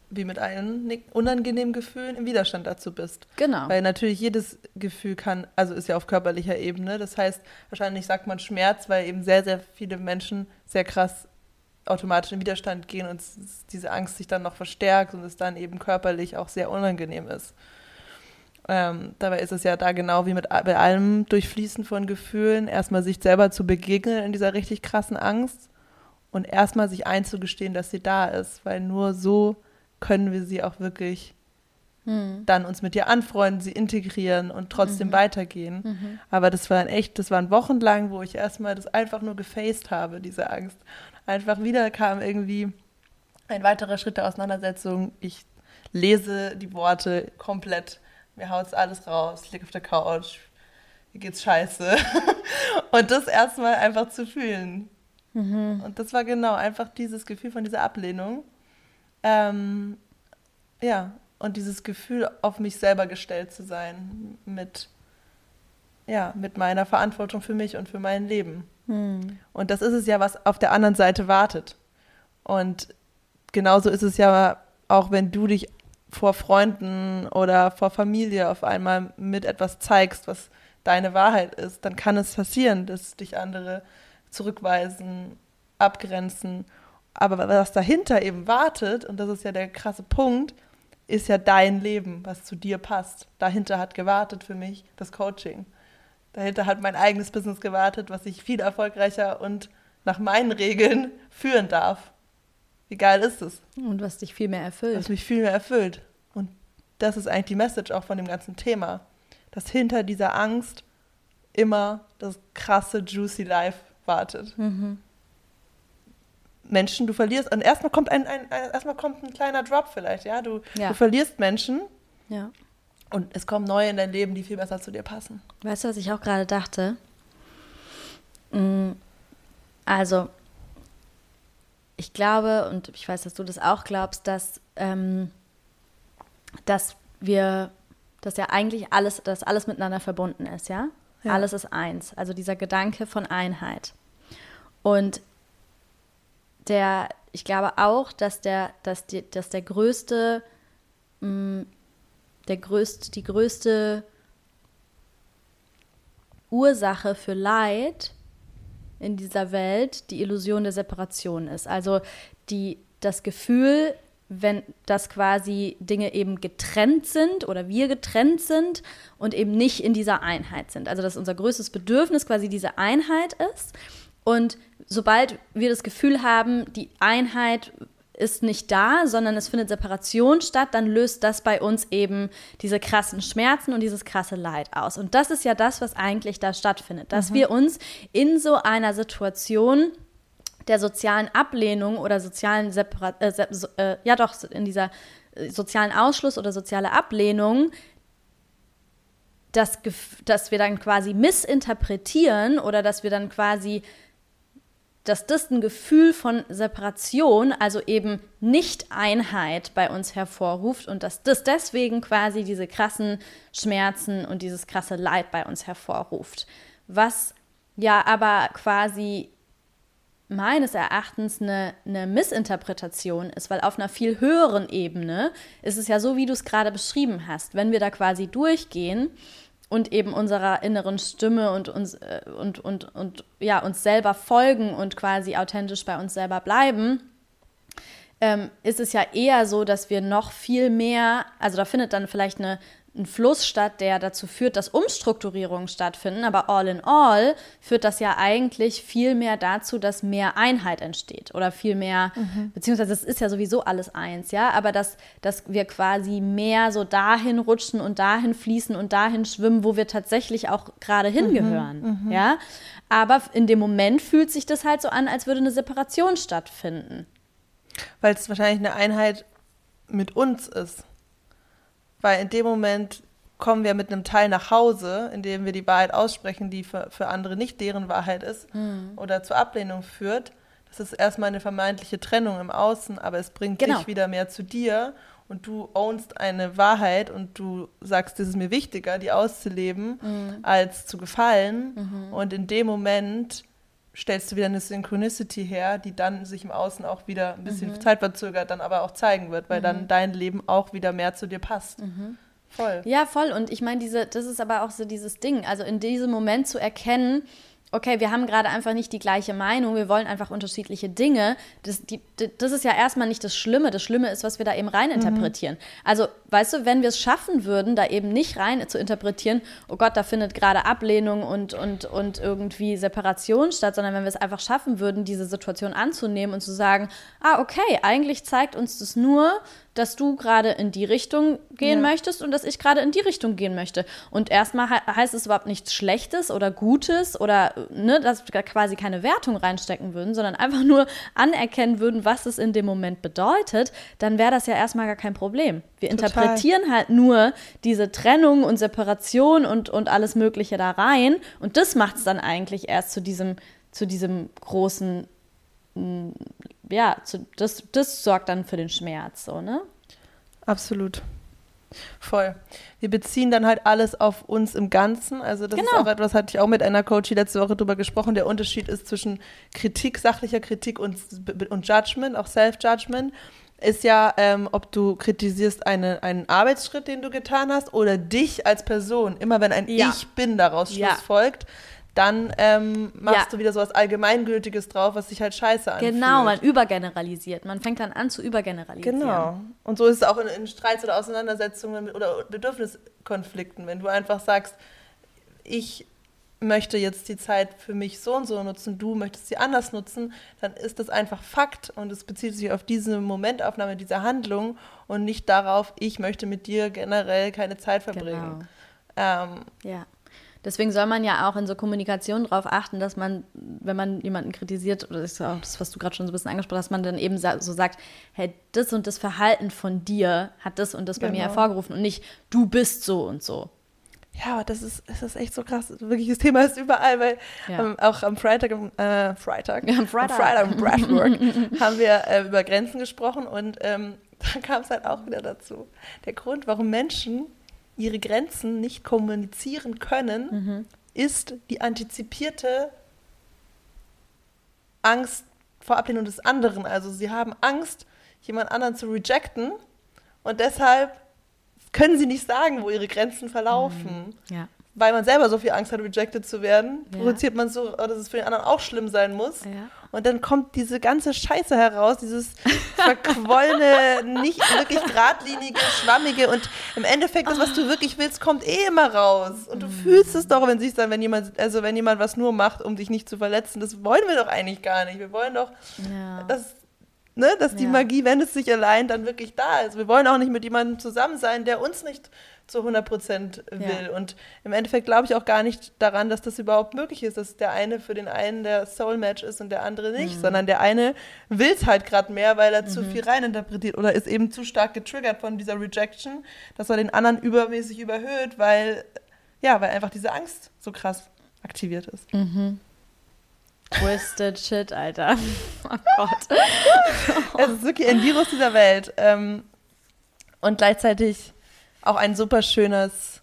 wie mit allen unangenehmen Gefühlen, im Widerstand dazu bist. Genau. Weil natürlich jedes Gefühl kann, also ist ja auf körperlicher Ebene, das heißt, wahrscheinlich sagt man Schmerz, weil eben sehr, sehr viele Menschen sehr krass automatisch in Widerstand gehen und diese Angst sich dann noch verstärkt und es dann eben körperlich auch sehr unangenehm ist. Ähm, dabei ist es ja da genau wie mit bei allem Durchfließen von Gefühlen, erstmal sich selber zu begegnen in dieser richtig krassen Angst und erstmal sich einzugestehen, dass sie da ist, weil nur so können wir sie auch wirklich hm. dann uns mit ihr anfreunden, sie integrieren und trotzdem mhm. weitergehen. Mhm. Aber das waren echt, das waren Wochen lang, wo ich erstmal das einfach nur gefaced habe, diese Angst einfach wieder kam irgendwie ein weiterer Schritt der Auseinandersetzung. Ich lese die Worte komplett, mir haut alles raus, liege auf der Couch, mir geht's scheiße. *laughs* und das erstmal einfach zu fühlen. Mhm. Und das war genau einfach dieses Gefühl von dieser Ablehnung. Ähm, ja, und dieses Gefühl, auf mich selber gestellt zu sein, mit, ja, mit meiner Verantwortung für mich und für mein Leben. Hm. Und das ist es ja, was auf der anderen Seite wartet. Und genauso ist es ja auch, wenn du dich vor Freunden oder vor Familie auf einmal mit etwas zeigst, was deine Wahrheit ist, dann kann es passieren, dass dich andere zurückweisen, abgrenzen. Aber was dahinter eben wartet, und das ist ja der krasse Punkt, ist ja dein Leben, was zu dir passt. Dahinter hat gewartet für mich das Coaching. Dahinter hat mein eigenes Business gewartet, was ich viel erfolgreicher und nach meinen Regeln führen darf. Wie geil ist es? Und was dich viel mehr erfüllt. Was mich viel mehr erfüllt. Und das ist eigentlich die Message auch von dem ganzen Thema. Dass hinter dieser Angst immer das krasse, juicy Life wartet. Mhm. Menschen, du verlierst, und erstmal kommt ein, ein, erstmal kommt ein kleiner Drop vielleicht, ja. Du, ja. du verlierst Menschen. Ja. Und es kommen neue in dein Leben, die viel besser zu dir passen. Weißt du, was ich auch gerade dachte? Mm, also, ich, glaube, und ich weiß, dass du das auch glaubst, dass, ähm, dass wir, dass ja eigentlich alles, dass alles miteinander verbunden ist, ja? ja? Alles ist eins. Also dieser Gedanke von Einheit. Und der, ich glaube auch, dass der, dass die, dass der größte, mh, mm, der größte, die größte Ursache für Leid in dieser Welt die Illusion der Separation ist. Also die, das Gefühl, wenn das quasi Dinge eben getrennt sind oder wir getrennt sind und eben nicht in dieser Einheit sind. Also dass unser größtes Bedürfnis quasi diese Einheit ist. Und sobald wir das Gefühl haben, die Einheit ist nicht da, sondern es findet Separation statt, dann löst das bei uns eben diese krassen Schmerzen und dieses krasse Leid aus. Und das ist ja das, was eigentlich da stattfindet, dass mhm. wir uns in so einer Situation der sozialen Ablehnung oder sozialen Separa äh, äh, ja doch in dieser äh, sozialen Ausschluss oder soziale Ablehnung dass, dass wir dann quasi missinterpretieren oder dass wir dann quasi dass das ein Gefühl von Separation, also eben Nicht-Einheit bei uns hervorruft und dass das deswegen quasi diese krassen Schmerzen und dieses krasse Leid bei uns hervorruft. Was ja aber quasi meines Erachtens eine, eine Missinterpretation ist, weil auf einer viel höheren Ebene ist es ja so, wie du es gerade beschrieben hast. Wenn wir da quasi durchgehen, und eben unserer inneren Stimme und uns äh, und, und, und ja, uns selber folgen und quasi authentisch bei uns selber bleiben, ähm, ist es ja eher so, dass wir noch viel mehr, also da findet dann vielleicht eine, ein Fluss statt, der dazu führt, dass Umstrukturierungen stattfinden. Aber all in all führt das ja eigentlich viel mehr dazu, dass mehr Einheit entsteht oder viel mehr, mhm. beziehungsweise es ist ja sowieso alles eins, ja, aber dass, dass wir quasi mehr so dahin rutschen und dahin fließen und dahin schwimmen, wo wir tatsächlich auch gerade hingehören, mhm, mhm. ja. Aber in dem Moment fühlt sich das halt so an, als würde eine Separation stattfinden. Weil es wahrscheinlich eine Einheit mit uns ist. Weil in dem Moment kommen wir mit einem Teil nach Hause, in dem wir die Wahrheit aussprechen, die für, für andere nicht deren Wahrheit ist mhm. oder zur Ablehnung führt. Das ist erstmal eine vermeintliche Trennung im Außen, aber es bringt genau. dich wieder mehr zu dir und du ownst eine Wahrheit und du sagst, das ist mir wichtiger, die auszuleben, mhm. als zu gefallen. Mhm. Und in dem Moment stellst du wieder eine Synchronicity her, die dann sich im Außen auch wieder ein bisschen mhm. zeitverzögert dann aber auch zeigen wird, weil mhm. dann dein Leben auch wieder mehr zu dir passt. Mhm. Voll. Ja, voll. Und ich meine, diese, das ist aber auch so dieses Ding, also in diesem Moment zu erkennen, okay, wir haben gerade einfach nicht die gleiche Meinung, wir wollen einfach unterschiedliche Dinge. Das, die, das ist ja erstmal nicht das Schlimme. Das Schlimme ist, was wir da eben reininterpretieren. Mhm. Also, weißt du, wenn wir es schaffen würden, da eben nicht rein zu interpretieren, oh Gott, da findet gerade Ablehnung und, und, und irgendwie Separation statt, sondern wenn wir es einfach schaffen würden, diese Situation anzunehmen und zu sagen, ah, okay, eigentlich zeigt uns das nur, dass du gerade in die Richtung gehen ja. möchtest und dass ich gerade in die Richtung gehen möchte. Und erstmal he heißt es überhaupt nichts Schlechtes oder Gutes oder ne, dass wir quasi keine Wertung reinstecken würden, sondern einfach nur anerkennen würden, was es in dem Moment bedeutet, dann wäre das ja erstmal gar kein Problem. Wir Total. interpretieren halt nur diese Trennung und Separation und, und alles Mögliche da rein. Und das macht es dann eigentlich erst zu diesem, zu diesem großen ja, das, das sorgt dann für den Schmerz, so, ne? Absolut. Voll. Wir beziehen dann halt alles auf uns im Ganzen. Also das genau. ist auch etwas, hatte ich auch mit einer Coach letzte Woche drüber gesprochen. Der Unterschied ist zwischen Kritik, sachlicher Kritik und, und Judgment, auch Self-Judgment, ist ja, ähm, ob du kritisierst eine, einen Arbeitsschritt, den du getan hast, oder dich als Person. Immer wenn ein ja. Ich bin daraus Schluss ja. folgt, dann ähm, machst ja. du wieder so was Allgemeingültiges drauf, was sich halt scheiße anfühlt. Genau, man übergeneralisiert. Man fängt dann an zu übergeneralisieren. Genau. Und so ist es auch in, in Streits oder Auseinandersetzungen mit, oder Bedürfniskonflikten. Wenn du einfach sagst, ich möchte jetzt die Zeit für mich so und so nutzen, du möchtest sie anders nutzen, dann ist das einfach Fakt und es bezieht sich auf diese Momentaufnahme dieser Handlung und nicht darauf, ich möchte mit dir generell keine Zeit verbringen. Genau. Ähm, ja. Deswegen soll man ja auch in so Kommunikation darauf achten, dass man, wenn man jemanden kritisiert, oder das ist auch das, was du gerade schon so ein bisschen angesprochen hast, man dann eben so sagt, hey, das und das Verhalten von dir hat das und das bei genau. mir hervorgerufen und nicht, du bist so und so. Ja, aber das ist, das ist echt so krass. Wirklich, das Thema ist überall, weil Ja. ähm, auch am Freitag, äh, Freitag, Am am Freitag. Freitag im Breathwork *laughs* haben wir äh, über Grenzen gesprochen und ähm, *laughs* da kam es halt auch wieder dazu. Der Grund, warum Menschen ihre Grenzen nicht kommunizieren können, Mhm. ist die antizipierte Angst vor Ablehnung des anderen. Also sie haben Angst, jemand anderen zu rejecten und deshalb können sie nicht sagen, wo ihre Grenzen verlaufen. Ja. Weil man selber so viel Angst hat, rejected zu werden, Ja. provoziert man so, dass es für den anderen auch schlimm sein muss. Ja. Und dann kommt diese ganze Scheiße heraus, dieses verquollene, *laughs* nicht wirklich geradlinige, schwammige und im Endeffekt das, was du wirklich willst, kommt eh immer raus. Und du fühlst es doch, wenn sich dann, wenn jemand, also wenn jemand was nur macht, um dich nicht zu verletzen, das wollen wir doch eigentlich gar nicht. Wir wollen doch, Ja. dass, ne, dass die Ja. Magie, wenn es sich allein, dann wirklich da ist. Wir wollen auch nicht mit jemandem zusammen sein, der uns nicht zu 100 Prozent will. Ja. Und im Endeffekt glaube ich auch gar nicht daran, dass das überhaupt möglich ist, dass der eine für den einen der Soul-Match ist und der andere nicht, Mhm. sondern der eine will es halt gerade mehr, weil er zu viel reininterpretiert oder ist eben zu stark getriggert von dieser Rejection, dass er den anderen übermäßig überhöht, weil, ja, weil einfach diese Angst so krass aktiviert ist. Mhm. Twisted Shit, Alter. *laughs* Oh Gott. Es ist wirklich ein Virus dieser Welt. Ähm, und gleichzeitig auch ein super schönes,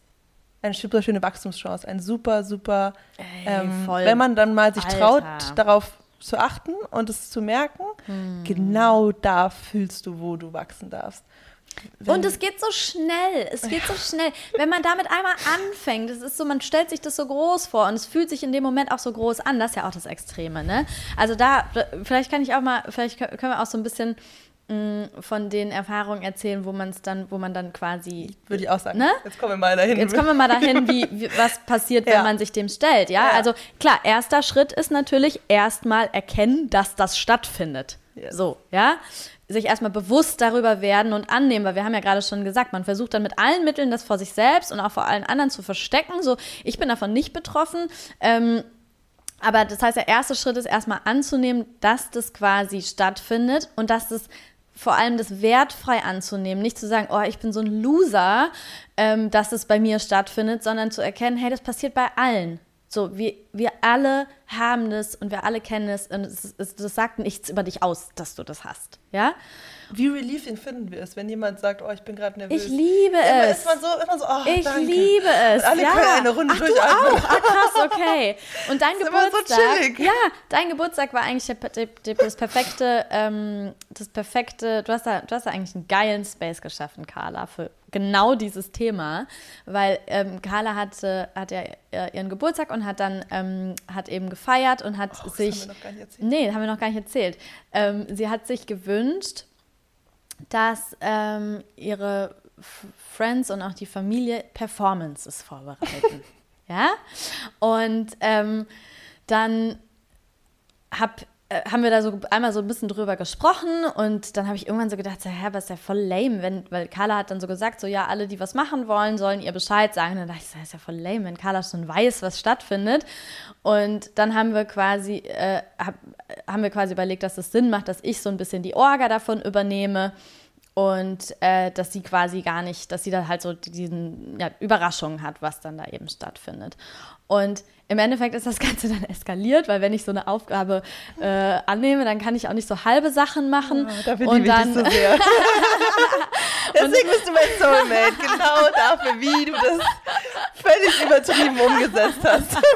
eine super schöne Wachstumschance. Ein super, super, Ey, ähm, wenn man dann mal sich Alter. traut, darauf zu achten und es zu merken, Hm. genau da fühlst du, wo du wachsen darfst. Wenn- Und es geht so schnell, es geht so schnell. Wenn man damit einmal anfängt, es ist so, man stellt sich das so groß vor und es fühlt sich in dem Moment auch so groß an. Das ist ja auch das Extreme, ne? Also da, vielleicht kann ich auch mal, vielleicht können wir auch so ein bisschen von den Erfahrungen erzählen, wo man es dann, wo man dann quasi würde ich auch sagen. Ne? Jetzt kommen wir mal dahin. Jetzt kommen wir mal dahin, wie, wie, was passiert, wenn Ja. man sich dem stellt. Ja? Ja. also klar, erster Schritt ist natürlich erstmal erkennen, dass das stattfindet. Yes. So, ja. Sich erstmal bewusst darüber werden und annehmen, weil wir haben ja gerade schon gesagt, man versucht dann mit allen Mitteln das vor sich selbst und auch vor allen anderen zu verstecken. So, ich bin davon nicht betroffen. Ähm, aber das heißt, der erste Schritt ist erstmal anzunehmen, dass das quasi stattfindet und dass das vor allem das wertfrei anzunehmen, nicht zu sagen, oh, ich bin so ein Loser, ähm, dass es bei mir stattfindet, sondern zu erkennen, hey, das passiert bei allen. So, wir, wir alle haben das und wir alle kennen es und es, es, das sagt nichts über dich aus, dass du das hast. Ja? Wie relieving finden wir es, wenn jemand sagt, oh, ich bin gerade nervös? Ich liebe Immer es. ist man so, immer so, oh, Ich danke. liebe es. Und alle ja. können eine Runde Ach, du durchatmen. auch. Ah, krass, okay. Und dein *laughs* ist immer so Geburtstag. chillig. ja, dein Geburtstag war eigentlich das perfekte, ähm, das perfekte. Du hast da, du hast da eigentlich einen geilen Space geschaffen, Carla, für genau dieses Thema, weil ähm, Carla hatte, hat ja ihren Geburtstag und hat dann ähm, hat eben gefeiert und hat Oh, das sich haben wir noch gar nicht erzählt. Nee, das haben wir noch gar nicht erzählt. Ähm, sie hat sich gewünscht, dass ähm, ihre F Friends und auch die Familie Performances vorbereiten. *laughs* ja? Und ähm, dann hab, äh, haben wir da so einmal so ein bisschen drüber gesprochen und dann habe ich irgendwann so gedacht, so, hä, was ist ja voll lame, wenn, weil Carla hat dann so gesagt, so ja, alle, die was machen wollen, sollen ihr Bescheid sagen. Und dann dachte ich, das ist ja voll lame, wenn Carla schon weiß, was stattfindet. Und dann haben wir quasi, äh, hab, haben wir quasi überlegt, dass es Sinn macht, dass ich so ein bisschen die Orga davon übernehme und äh, dass sie quasi gar nicht, dass sie da halt so diesen ja, Überraschungen hat, was dann da eben stattfindet. Und im Endeffekt ist das Ganze dann eskaliert, weil wenn ich so eine Aufgabe äh, annehme, dann kann ich auch nicht so halbe Sachen machen. Oh, dafür und liebe ich dann, dich so sehr. *laughs* *laughs* Deswegen bist du mein Soulmate. Genau dafür, wie du das völlig übertrieben umgesetzt hast. *laughs*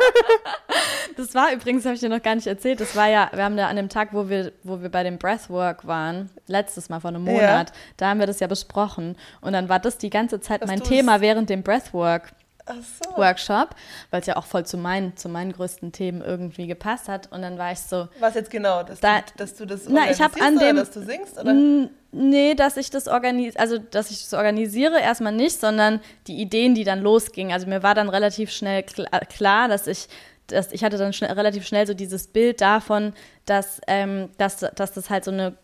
Das war übrigens, habe ich dir noch gar nicht erzählt, das war ja, wir haben da an dem Tag, wo wir, wo wir bei dem Breathwork waren, letztes Mal vor einem Monat, da haben wir das ja besprochen. Und dann war das die ganze Zeit mein Thema während dem Breathwork. So. Workshop, weil es ja auch voll zu meinen, zu meinen größten Themen irgendwie gepasst hat. Und dann war ich so, Was jetzt genau? Dass, Da- du, dass du das Na, ich hab an oder dem- dass du singst? Oder? Nee, dass ich das organisiere, also dass ich das organisiere, erstmal nicht, sondern die Ideen, die dann losgingen. Also mir war dann relativ schnell kl- klar, dass ich, dass ich hatte dann schnell, relativ schnell so dieses Bild davon, dass, ähm, dass, dass das halt so eine,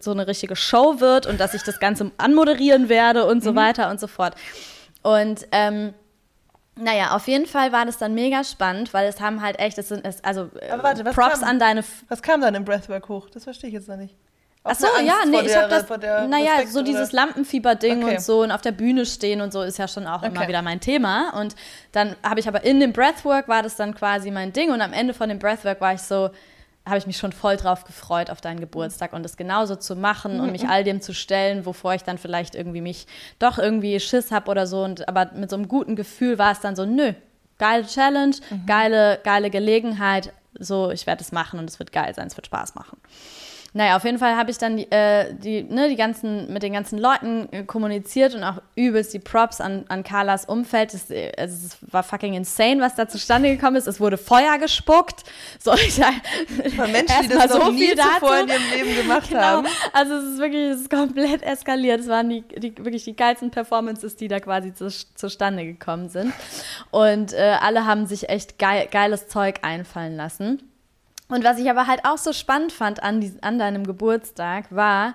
so eine richtige Show wird und dass ich das Ganze anmoderieren werde und so weiter und so fort. Und ähm, naja, auf jeden Fall war das dann mega spannend, weil es haben halt echt, es sind, es, also äh, Aber warte, was Props kam- an deine Was kam dann im Breathwork hoch? Das verstehe ich jetzt noch nicht. Ach so, ja, nee, ich habe das, naja, Respekt, so dieses Lampenfieber-Ding okay. und so und auf der Bühne stehen und so ist ja schon auch okay. immer wieder mein Thema. Und dann habe ich aber in dem Breathwork war das dann quasi mein Ding und am Ende von dem Breathwork war ich so, habe ich mich schon voll drauf gefreut auf deinen Geburtstag und das genauso zu machen und mich all dem zu stellen, wovor ich dann vielleicht irgendwie mich doch irgendwie Schiss habe oder so. Und aber mit so einem guten Gefühl war es dann so, nö, geile Challenge, mhm. geile, geile Gelegenheit. So, ich werde es machen und es wird geil sein, es wird Spaß machen. Naja, auf jeden Fall habe ich dann die, äh, die, ne, die ganzen, mit den ganzen Leuten äh, kommuniziert und auch übelst die Props an, an Carlas Umfeld. Es, äh, also es war fucking insane, was da zustande gekommen ist. Es wurde Feuer gespuckt. So, ich Von Menschen, die das noch so nie zuvor in ihrem Leben gemacht genau. haben. Also es ist wirklich es ist komplett eskaliert. Es waren die, die, wirklich die geilsten Performances, die da quasi zu, zustande gekommen sind. Und äh, alle haben sich echt geil, geiles Zeug einfallen lassen. Und was ich aber halt auch so spannend fand an, die, an deinem Geburtstag war,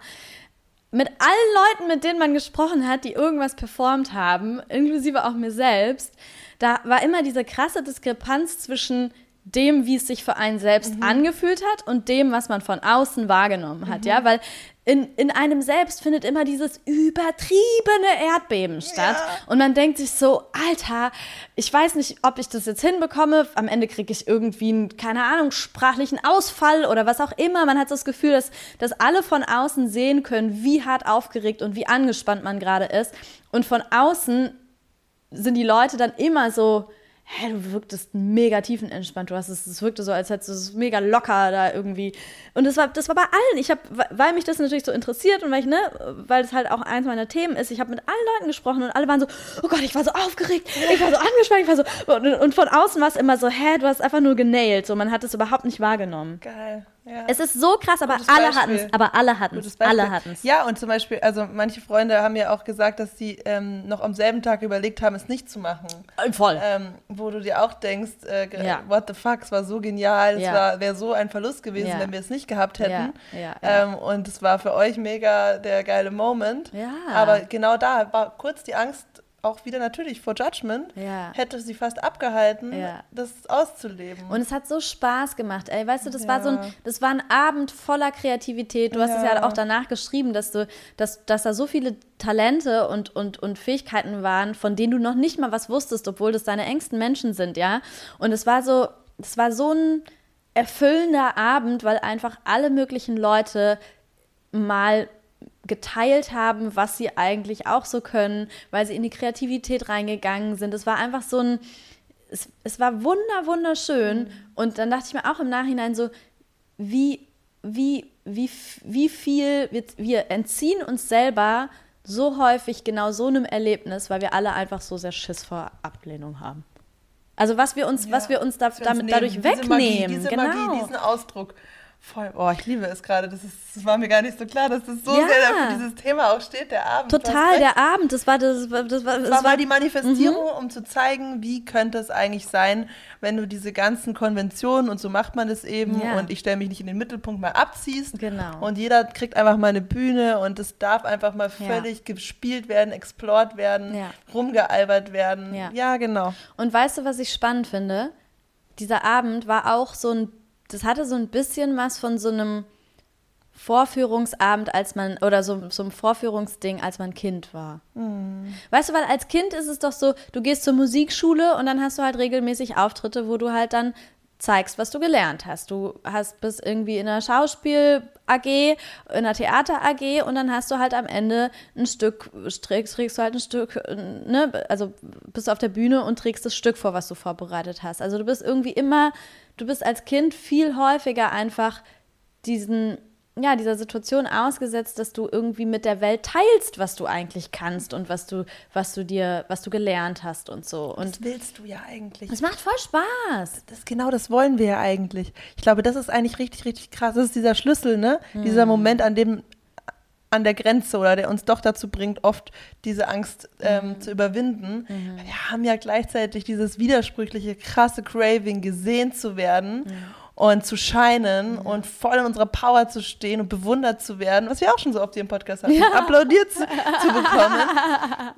mit allen Leuten, mit denen man gesprochen hat, die irgendwas performt haben, inklusive auch mir selbst, da war immer diese krasse Diskrepanz zwischen dem, wie es sich für einen selbst mhm. angefühlt hat und dem, was man von außen wahrgenommen hat, mhm. ja, weil in, in einem selbst findet immer dieses übertriebene Erdbeben statt. Ja. Und man denkt sich so, Alter, ich weiß nicht, ob ich das jetzt hinbekomme. Am Ende kriege ich irgendwie einen, keine Ahnung, sprachlichen Ausfall oder was auch immer. Man hat das Gefühl, dass, dass alle von außen sehen können, wie hart aufgeregt und wie angespannt man gerade ist. Und von außen sind die Leute dann immer so, hä, du wirktest mega tiefenentspannt. Du hast es, es wirkte so, als hättest du es mega locker da irgendwie. Und das war, das war bei allen. Ich habe, weil mich das natürlich so interessiert und weil ich, ne, weil es halt auch eins meiner Themen ist, ich habe mit allen Leuten gesprochen und alle waren so, oh Gott, ich war so aufgeregt, ich war so angespannt, ich war so. Und, und von außen war es immer so, hä, du hast einfach nur genailt. So, man hat es überhaupt nicht wahrgenommen. Geil. Ja. Es ist so krass, aber alle hatten es. Aber alle hatten es. Alle hatten es. Ja, und zum Beispiel, also manche Freunde haben ja auch gesagt, dass sie ähm, noch am selben Tag überlegt haben, es nicht zu machen. Äh, voll. Ähm, wo du dir auch denkst, äh, ja. what the fuck, es war so genial, es ja. wäre so ein Verlust gewesen, wenn wir es nicht gehabt hätten. Ähm, und es war für euch mega der geile Moment. Ja. Aber genau da war kurz die Angst auch wieder natürlich vor Judgment, ja. hätte sie fast abgehalten, ja. das auszuleben. Und es hat so Spaß gemacht, ey. Weißt du, das ja. war so ein, das war ein Abend voller Kreativität. Du hast es ja auch danach geschrieben, dass du, dass, dass da so viele Talente und, und, und Fähigkeiten waren, von denen du noch nicht mal was wusstest, obwohl das deine engsten Menschen sind, ja. Und es war so, es war so ein erfüllender Abend, weil einfach alle möglichen Leute mal geteilt haben, was sie eigentlich auch so können, weil sie in die Kreativität reingegangen sind. Es war einfach so ein, es, es war wunder, wunderschön. Mhm. Und dann dachte ich mir auch im Nachhinein so, wie, wie, wie, wie viel, wir, wir entziehen uns selber so häufig genau so einem Erlebnis, weil wir alle einfach so sehr Schiss vor Ablehnung haben. Also was wir uns, ja, was wir uns da, damit, nehmen, dadurch wegnehmen. Diese Magie, diese genau. Magie, diesen Ausdruck. Voll, oh, ich liebe es gerade. Das, das war mir gar nicht so klar, dass das so ja. sehr für dieses Thema auch steht, der Abend. Total, der Abend. Das war das, das, das war, das war, war die Manifestierung, mhm. um zu zeigen, wie könnte es eigentlich sein, wenn du diese ganzen Konventionen und so macht man es eben ja. und ich stelle mich nicht in den Mittelpunkt mal abziehst. Genau. Und jeder kriegt einfach mal eine Bühne und es darf einfach mal völlig ja. gespielt werden, explored werden, rumgealbert werden. Ja, genau. Und weißt du, was ich spannend finde? Dieser Abend war auch so ein das hatte so ein bisschen was von so einem Vorführungsabend, als man, oder so, so einem Vorführungsding, als man Kind war. Mhm. Weißt du, weil als Kind ist es doch so, du gehst zur Musikschule und dann hast du halt regelmäßig Auftritte, wo du halt dann zeigst, was du gelernt hast. Du hast bis irgendwie in einer Schauspiel AG, in einer Theater AG und dann hast du halt am Ende ein Stück, trägst, trägst du halt ein Stück, ne, also bist du auf der Bühne und trägst das Stück vor, was du vorbereitet hast. Also du bist irgendwie immer du bist als Kind viel häufiger einfach diesen ja, dieser Situation ausgesetzt, dass du irgendwie mit der Welt teilst, was du eigentlich kannst und was du, was du dir, was du gelernt hast und so. Und das willst du ja eigentlich. Es macht voll Spaß. Das, genau, das wollen wir ja eigentlich. Ich glaube, das ist eigentlich richtig, richtig krass. Das ist dieser Schlüssel, ne? Hm. Dieser Moment, an dem an der Grenze oder der uns doch dazu bringt, oft diese Angst ähm, mhm. zu überwinden. Mhm. Wir haben ja gleichzeitig dieses widersprüchliche, krasse Craving, gesehen zu werden. Mhm. Und zu scheinen mhm. und voll in unserer Power zu stehen und bewundert zu werden, was wir auch schon so oft hier im Podcast haben, ja. applaudiert zu, zu, bekommen.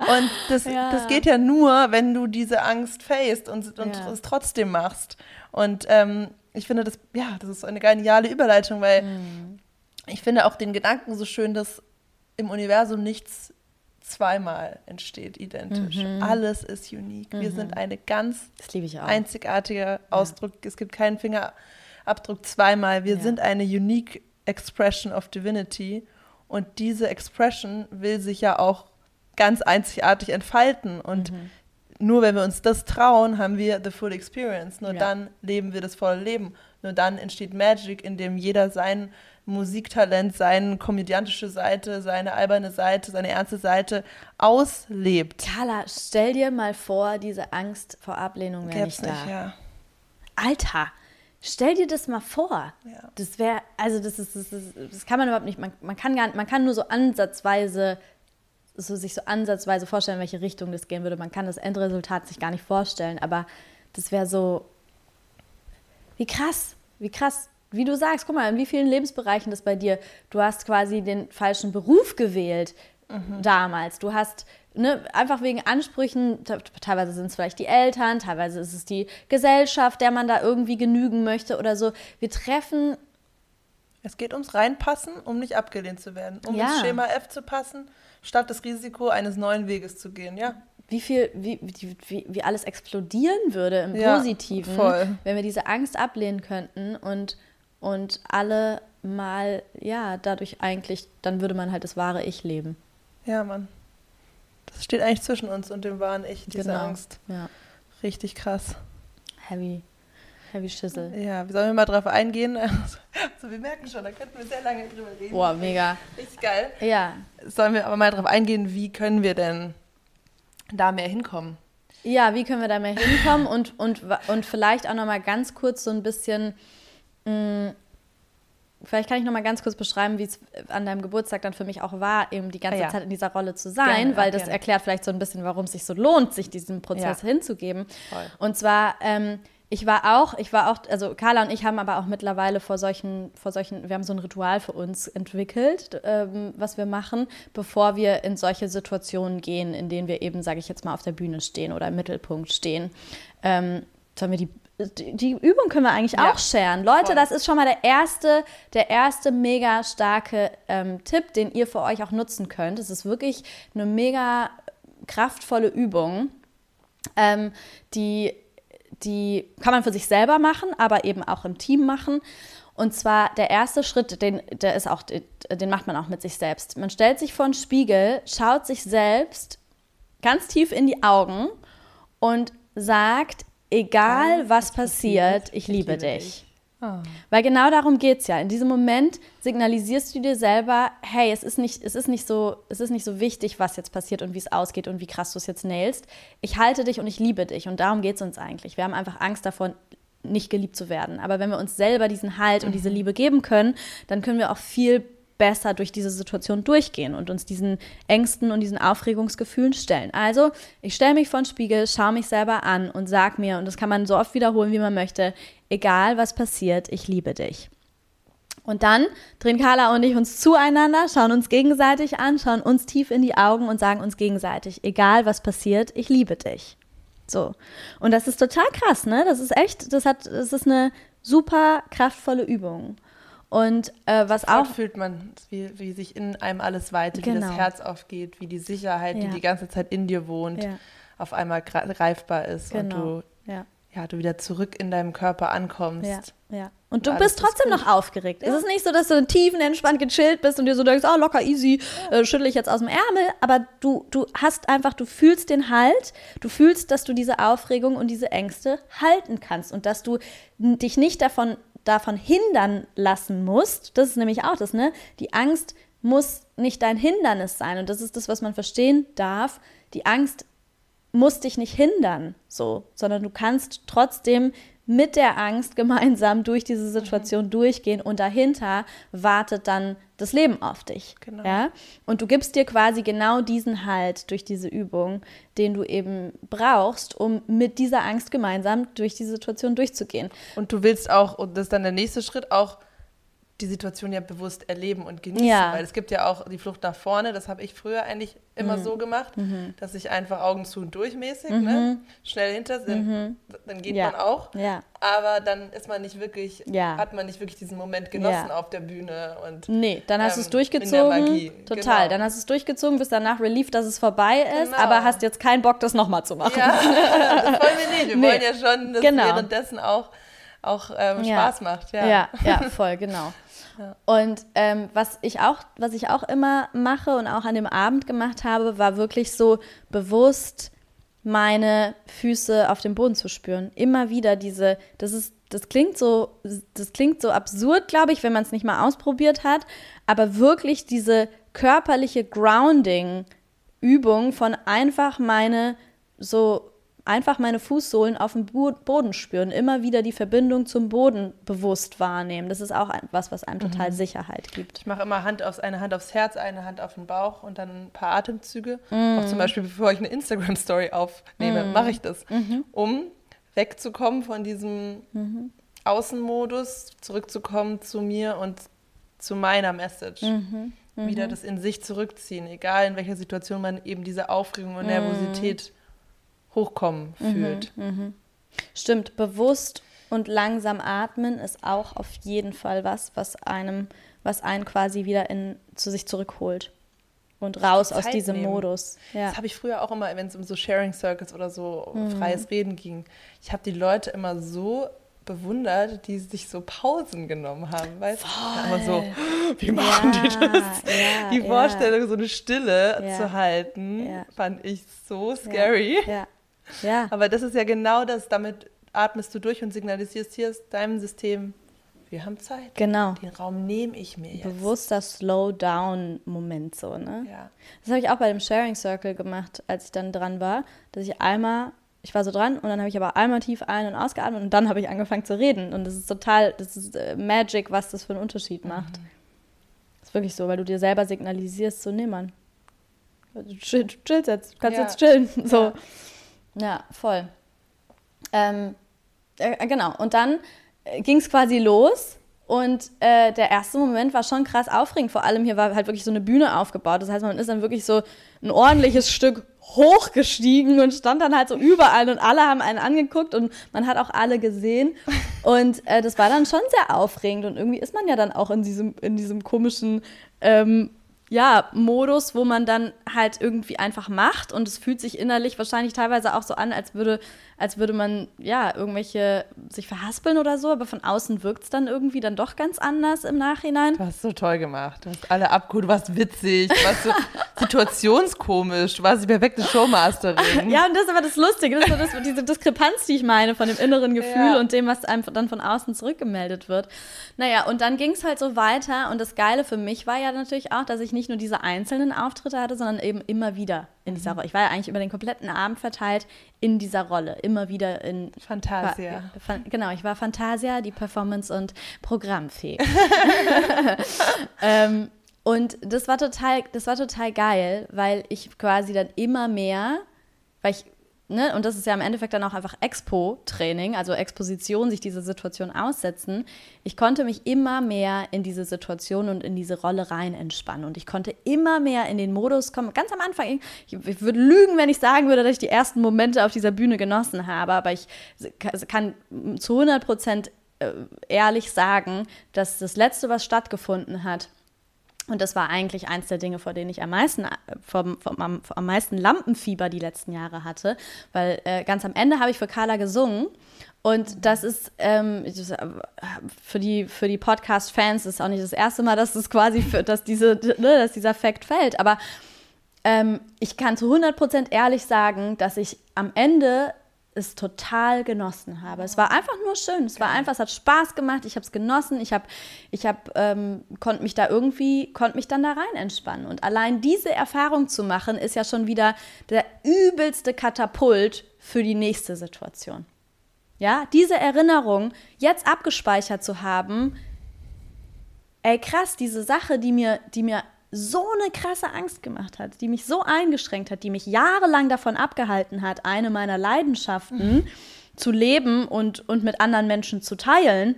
*laughs* Und das, ja. das geht ja nur, wenn du diese Angst faced und, und ja. es trotzdem machst. Und ähm, ich finde, das, ja, das ist eine geniale Überleitung, weil mhm ich finde auch den Gedanken so schön, dass im Universum nichts zweimal entsteht, identisch. Mhm. Alles ist unique. Mhm. Wir sind eine ganz einzigartige Ausdruck. Ja. Es gibt keinen Fingerabdruck zweimal. Wir ja. sind eine unique expression of divinity. Und diese Expression will sich ja auch ganz einzigartig entfalten. Und mhm. nur wenn wir uns das trauen, haben wir the full experience. Nur ja. dann leben wir das volle Leben. Nur dann entsteht Magic, in dem jeder sein Musiktalent, seine komödiantische Seite, seine alberne Seite, seine ernste Seite auslebt. Carla, stell dir mal vor, diese Angst vor Ablehnung wäre nicht da. ja. Alter, stell dir das mal vor. Ja. Das wäre, also das ist, das ist, das kann man überhaupt nicht, man, man kann gar man kann nur so ansatzweise so sich so ansatzweise vorstellen, in welche Richtung das gehen würde. Man kann das Endresultat sich gar nicht vorstellen, aber das wäre so, wie krass, wie krass wie du sagst, guck mal, in wie vielen Lebensbereichen das bei dir, du hast quasi den falschen Beruf gewählt mhm. damals. Du hast ne, einfach wegen Ansprüchen, teilweise sind es vielleicht die Eltern, teilweise ist es die Gesellschaft, der man da irgendwie genügen möchte oder so. Wir treffen. Es geht ums Reinpassen, um nicht abgelehnt zu werden, um ja. ins Schema F zu passen, statt das Risiko eines neuen Weges zu gehen, ja wie viel, wie, wie, wie alles explodieren würde im ja, Positiven, voll. wenn wir diese Angst ablehnen könnten und und alle mal, ja, dadurch eigentlich, dann würde man halt das wahre Ich leben. Ja, Mann. Das steht eigentlich zwischen uns und dem wahren Ich, diese genau. Angst. Ja. Richtig krass. Heavy. Heavy Schüssel. Ja, sollen wir mal drauf eingehen? *laughs* Also, wir merken schon, da könnten wir sehr lange drüber reden. Boah, mega. Richtig geil. Ja. Sollen wir aber mal drauf eingehen, wie können wir denn da mehr hinkommen? Ja, wie können wir da mehr hinkommen und, und, und vielleicht auch nochmal ganz kurz so ein bisschen vielleicht kann ich noch mal ganz kurz beschreiben, wie es an deinem Geburtstag dann für mich auch war, eben die ganze ja. Zeit in dieser Rolle zu sein, gerne, weil das gerne. erklärt vielleicht so ein bisschen, warum es sich so lohnt, sich diesem Prozess ja. hinzugeben. Voll. Und zwar, ähm, ich war auch, ich war auch, also Carla und ich haben aber auch mittlerweile vor solchen, vor solchen, wir haben so ein Ritual für uns entwickelt, ähm, was wir machen, bevor wir in solche Situationen gehen, in denen wir eben, sage ich jetzt mal, auf der Bühne stehen oder im Mittelpunkt stehen. Ähm, sollen wir die die Übung können wir eigentlich ja, auch sharen. Leute, voll. das ist schon mal der erste, der erste mega starke ähm, Tipp, den ihr für euch auch nutzen könnt. Es ist wirklich eine mega kraftvolle Übung, ähm, die, die kann man für sich selber machen, aber eben auch im Team machen. Und zwar der erste Schritt, den, der ist auch, den macht man auch mit sich selbst. Man stellt sich vor einen Spiegel, schaut sich selbst ganz tief in die Augen und sagt, egal was passiert, ich liebe dich. Oh. Weil genau darum geht es ja. In diesem Moment signalisierst du dir selber, hey, es ist, nicht, es, ist nicht so, es ist nicht so wichtig, was jetzt passiert und wie es ausgeht und wie krass du es jetzt nailst. Ich halte dich und ich liebe dich. Und darum geht es uns eigentlich. Wir haben einfach Angst davor, nicht geliebt zu werden. Aber wenn wir uns selber diesen Halt und diese mhm. Liebe geben können, dann können wir auch viel besser durch diese Situation durchgehen und uns diesen Ängsten und diesen Aufregungsgefühlen stellen. Also, ich stelle mich vor den Spiegel, schaue mich selber an und sage mir, und das kann man so oft wiederholen, wie man möchte, egal was passiert, ich liebe dich. Und dann drehen Carla und ich uns zueinander, schauen uns gegenseitig an, schauen uns tief in die Augen und sagen uns gegenseitig, egal was passiert, ich liebe dich. So. Und das ist total krass, ne? Das ist echt, das hat, das ist eine super kraftvolle Übung. Und äh, was Dort auch. fühlt man, wie, wie sich in einem alles weitet, genau. wie das genau. Herz aufgeht, wie die Sicherheit, ja. die die ganze Zeit in dir wohnt, ja. auf einmal greifbar ist genau. und du, ja. ja. du wieder zurück in deinem Körper ankommst. Ja, ja. Und du bist trotzdem noch aufgeregt. Es ist nicht so, dass du tiefenentspannt gechillt bist und dir so denkst, oh, locker, easy, äh, schüttel ich jetzt aus dem Ärmel. Aber du, du hast einfach, du fühlst den Halt, du fühlst, dass du diese Aufregung und diese Ängste halten kannst und dass du dich nicht davon davon hindern lassen musst, das ist nämlich auch das, ne? Die Angst muss nicht dein Hindernis sein. Und das ist das, was man verstehen darf. Die Angst muss dich nicht hindern, so, sondern du kannst trotzdem mit der Angst gemeinsam durch diese Situation mhm. durchgehen und dahinter wartet dann das Leben auf dich. Genau. Ja? Und du gibst dir quasi genau diesen Halt durch diese Übung, den du eben brauchst, um mit dieser Angst gemeinsam durch die Situation durchzugehen. Und du willst auch, und das ist dann der nächste Schritt, auch die Situation ja bewusst erleben und genießen. Ja. Weil es gibt ja auch die Flucht nach vorne, das habe ich früher eigentlich immer Mhm. so gemacht, dass ich einfach Augen zu und durchmäßig, ne? schnell hinter sind, dann geht Mhm. Ja. man auch. Ja. Aber dann ist man nicht wirklich, Ja. hat man nicht wirklich diesen Moment genossen auf der Bühne und Nee, dann hast du es Ähm, in der durchgezogen. Total. genau. Dann hast du es durchgezogen, bist danach relieved, dass es vorbei ist, Genau. aber hast jetzt keinen Bock, das nochmal zu machen. ja, *laughs* das wollen wir nicht. Wir Nee. wollen ja schon, dass Genau. währenddessen auch, auch ähm, Ja. Spaß macht. Ja. Ja, ja, *laughs* voll, genau. Und ähm, was ich auch, was ich auch immer mache und auch an dem Abend gemacht habe, war wirklich so bewusst meine Füße auf dem Boden zu spüren. Immer wieder diese, das ist, das klingt so, das klingt so absurd, glaube ich, wenn man es nicht mal ausprobiert hat, aber wirklich diese körperliche Grounding-Übung von einfach meine so einfach meine Fußsohlen auf dem Bo- Boden spüren, immer wieder die Verbindung zum Boden bewusst wahrnehmen. Das ist auch ein- was, was einem total Sicherheit gibt. Ich mache immer Hand aufs, eine Hand aufs Herz, eine Hand auf den Bauch und dann ein paar Atemzüge. Mm. Auch zum Beispiel, bevor ich eine Instagram-Story aufnehme, mache ich das, Mhm. um wegzukommen von diesem Außenmodus, zurückzukommen zu mir und zu meiner Message. Mhm. Wieder das in sich zurückziehen, egal in welcher Situation man eben diese Aufregung und Nervosität hochkommen Mhm. fühlt. Stimmt, bewusst und langsam atmen ist auch auf jeden Fall was, was einem, was einen quasi wieder in, zu sich zurückholt und raus aus diesem nehmen. Modus. Ja. Das habe ich früher auch immer, wenn es um so Sharing Circles oder so Mhm. freies Reden ging. Ich habe die Leute immer so bewundert, die sich so Pausen genommen haben, weißt du? So, *gasps* wie machen die das? ja, die ja. Vorstellung, so eine Stille Ja. zu halten, Ja. fand ich so scary. Ja. Ja. Aber das ist ja genau das, damit atmest du durch und signalisierst hier ist deinem System, wir haben Zeit. Genau. Den Raum nehme ich mir jetzt. Bewusster Slow-Down-Moment so, ne? Ja. Das habe ich auch bei dem Sharing Circle gemacht, als ich dann dran war, dass ich einmal, ich war so dran und dann habe ich aber einmal tief ein- und ausgeatmet und dann habe ich angefangen zu reden. Und das ist total, das ist äh, Magic, was das für einen Unterschied macht. Das ist wirklich so, weil du dir selber signalisierst, so, nee, Mann, du chill, du chillst jetzt, du kannst Ja. jetzt chillen. *laughs* So. Ja. Ja, voll. Ähm, äh, genau, und dann ging es quasi los. Und äh, der erste Moment war schon krass aufregend. Vor allem hier war halt wirklich so eine Bühne aufgebaut. Das heißt, man ist dann wirklich so ein ordentliches Stück hochgestiegen und stand dann halt so überall und alle haben einen angeguckt und man hat auch alle gesehen. Und äh, das war dann schon sehr aufregend und irgendwie ist man ja dann auch in diesem, in diesem komischen ähm, ja, Modus, wo man dann halt irgendwie einfach macht und es fühlt sich innerlich wahrscheinlich teilweise auch so an, als würde, als würde man ja irgendwelche sich verhaspeln oder so, aber von außen wirkt es dann irgendwie dann doch ganz anders im Nachhinein. Du hast so toll gemacht. Du hast alle abgeholt, du warst witzig, du warst so *laughs* situationskomisch, du warst die perfekte Showmasterin. Ja, und das ist aber das Lustige, das ist so das, diese Diskrepanz, die ich meine, von dem inneren Gefühl Ja. und dem, was einem dann von außen zurückgemeldet wird. Naja, und dann ging es halt so weiter und das Geile für mich war ja natürlich auch, dass ich nicht nur diese einzelnen Auftritte hatte, sondern eben immer wieder in Mhm. dieser Rolle. Ich war ja eigentlich über den kompletten Abend verteilt in dieser Rolle, immer wieder in Fantasia. Fan- genau, ich war Fantasia, die Performance- und Programmfee. *laughs* ähm, und das war total, das war total geil, weil ich quasi dann immer mehr, weil ich, ne, und das ist ja im Endeffekt dann auch einfach Expo-Training, also Exposition, sich dieser Situation aussetzen. Ich konnte mich immer mehr in diese Situation und in diese Rolle rein entspannen. Und ich konnte immer mehr in den Modus kommen. Ganz am Anfang, ich, ich würde lügen, wenn ich sagen würde, dass ich die ersten Momente auf dieser Bühne genossen habe, aber ich kann zu 100 Prozent äh, ehrlich sagen, dass das Letzte, was stattgefunden hat, und das war eigentlich eins der Dinge, vor denen ich am meisten, äh, vom, vom, am, am meisten Lampenfieber die letzten Jahre hatte. Weil äh, ganz am Ende habe ich für Carla gesungen. Und das ist ähm, äh, für die, für die Podcast-Fans ist auch nicht das erste Mal, dass es quasi für, dass, diese, ne, dass dieser Fakt fällt. Aber ähm, ich kann zu 100% ehrlich sagen, dass ich am Ende es total genossen habe. Es war einfach nur schön. Es war einfach, es hat Spaß gemacht. Ich habe es genossen. Ich habe, ich habe, ähm, konnte mich da irgendwie, konnte mich dann da rein entspannen. Und allein diese Erfahrung zu machen, ist ja schon wieder der übelste Katapult für die nächste Situation. Ja, diese Erinnerung jetzt abgespeichert zu haben, ey krass, diese Sache, die mir, die mir so eine krasse Angst gemacht hat, die mich so eingeschränkt hat, die mich jahrelang davon abgehalten hat, eine meiner Leidenschaften zu leben und, und mit anderen Menschen zu teilen,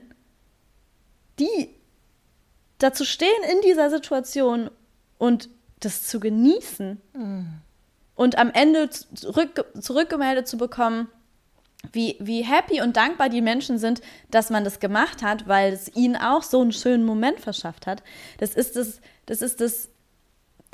die dazu stehen in dieser Situation und das zu genießen mm. und am Ende zurück, zurückgemeldet zu bekommen, wie, wie happy und dankbar die Menschen sind, dass man das gemacht hat, weil es ihnen auch so einen schönen Moment verschafft hat. Das ist das, das ist das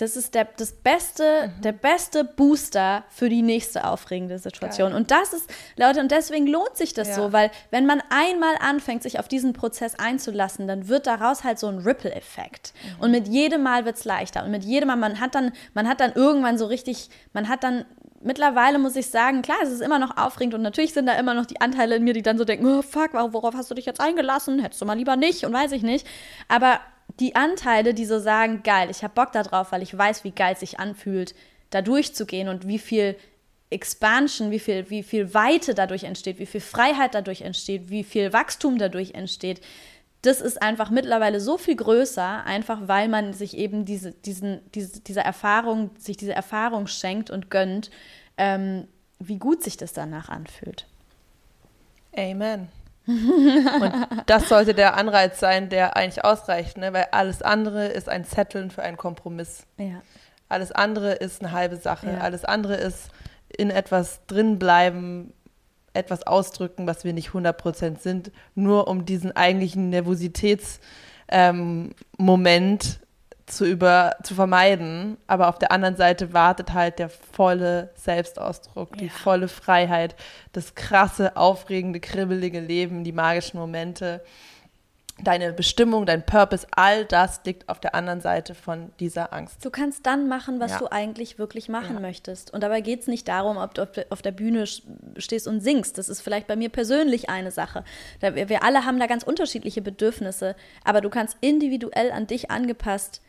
das ist der, das beste, mhm. der beste Booster für die nächste aufregende Situation. Geil. Und das ist, Leute, und deswegen lohnt sich das ja. so, weil wenn man einmal anfängt, sich auf diesen Prozess einzulassen, dann wird daraus halt so ein Ripple-Effekt. Mhm. Und mit jedem Mal wird es leichter. Und mit jedem Mal, man hat dann, man hat dann irgendwann so richtig, man hat dann mittlerweile muss ich sagen, klar, es ist immer noch aufregend und natürlich sind da immer noch die Anteile in mir, die dann so denken, oh fuck, worauf hast du dich jetzt eingelassen? Hättest du mal lieber nicht und weiß ich nicht. Aber die Anteile, die so sagen, geil, ich habe Bock darauf, weil ich weiß, wie geil es sich anfühlt, da durchzugehen und wie viel Expansion, wie viel, wie viel Weite dadurch entsteht, wie viel Freiheit dadurch entsteht, wie viel Wachstum dadurch entsteht. Das ist einfach mittlerweile so viel größer, einfach weil man sich eben diese, diesen, diese, diese Erfahrung, sich diese Erfahrung schenkt und gönnt, ähm, wie gut sich das danach anfühlt. Amen. Und das sollte der Anreiz sein, der eigentlich ausreicht, ne? weil alles andere ist ein Zetteln für einen Kompromiss. Ja. Alles andere ist eine halbe Sache. Ja. Alles andere ist in etwas drinbleiben, etwas ausdrücken, was wir nicht 100% sind, nur um diesen eigentlichen Nervositätsmoment ähm, zu, über, zu vermeiden. Aber auf der anderen Seite wartet halt der volle Selbstausdruck, ja. die volle Freiheit, das krasse, aufregende, kribbelige Leben, die magischen Momente. Deine Bestimmung, dein Purpose, all das liegt auf der anderen Seite von dieser Angst. Du kannst dann machen, was ja. du eigentlich wirklich machen ja. möchtest. Und dabei geht es nicht darum, ob du auf der Bühne stehst und singst. Das ist vielleicht bei mir persönlich eine Sache. Wir alle haben da ganz unterschiedliche Bedürfnisse, aber du kannst individuell an dich angepasst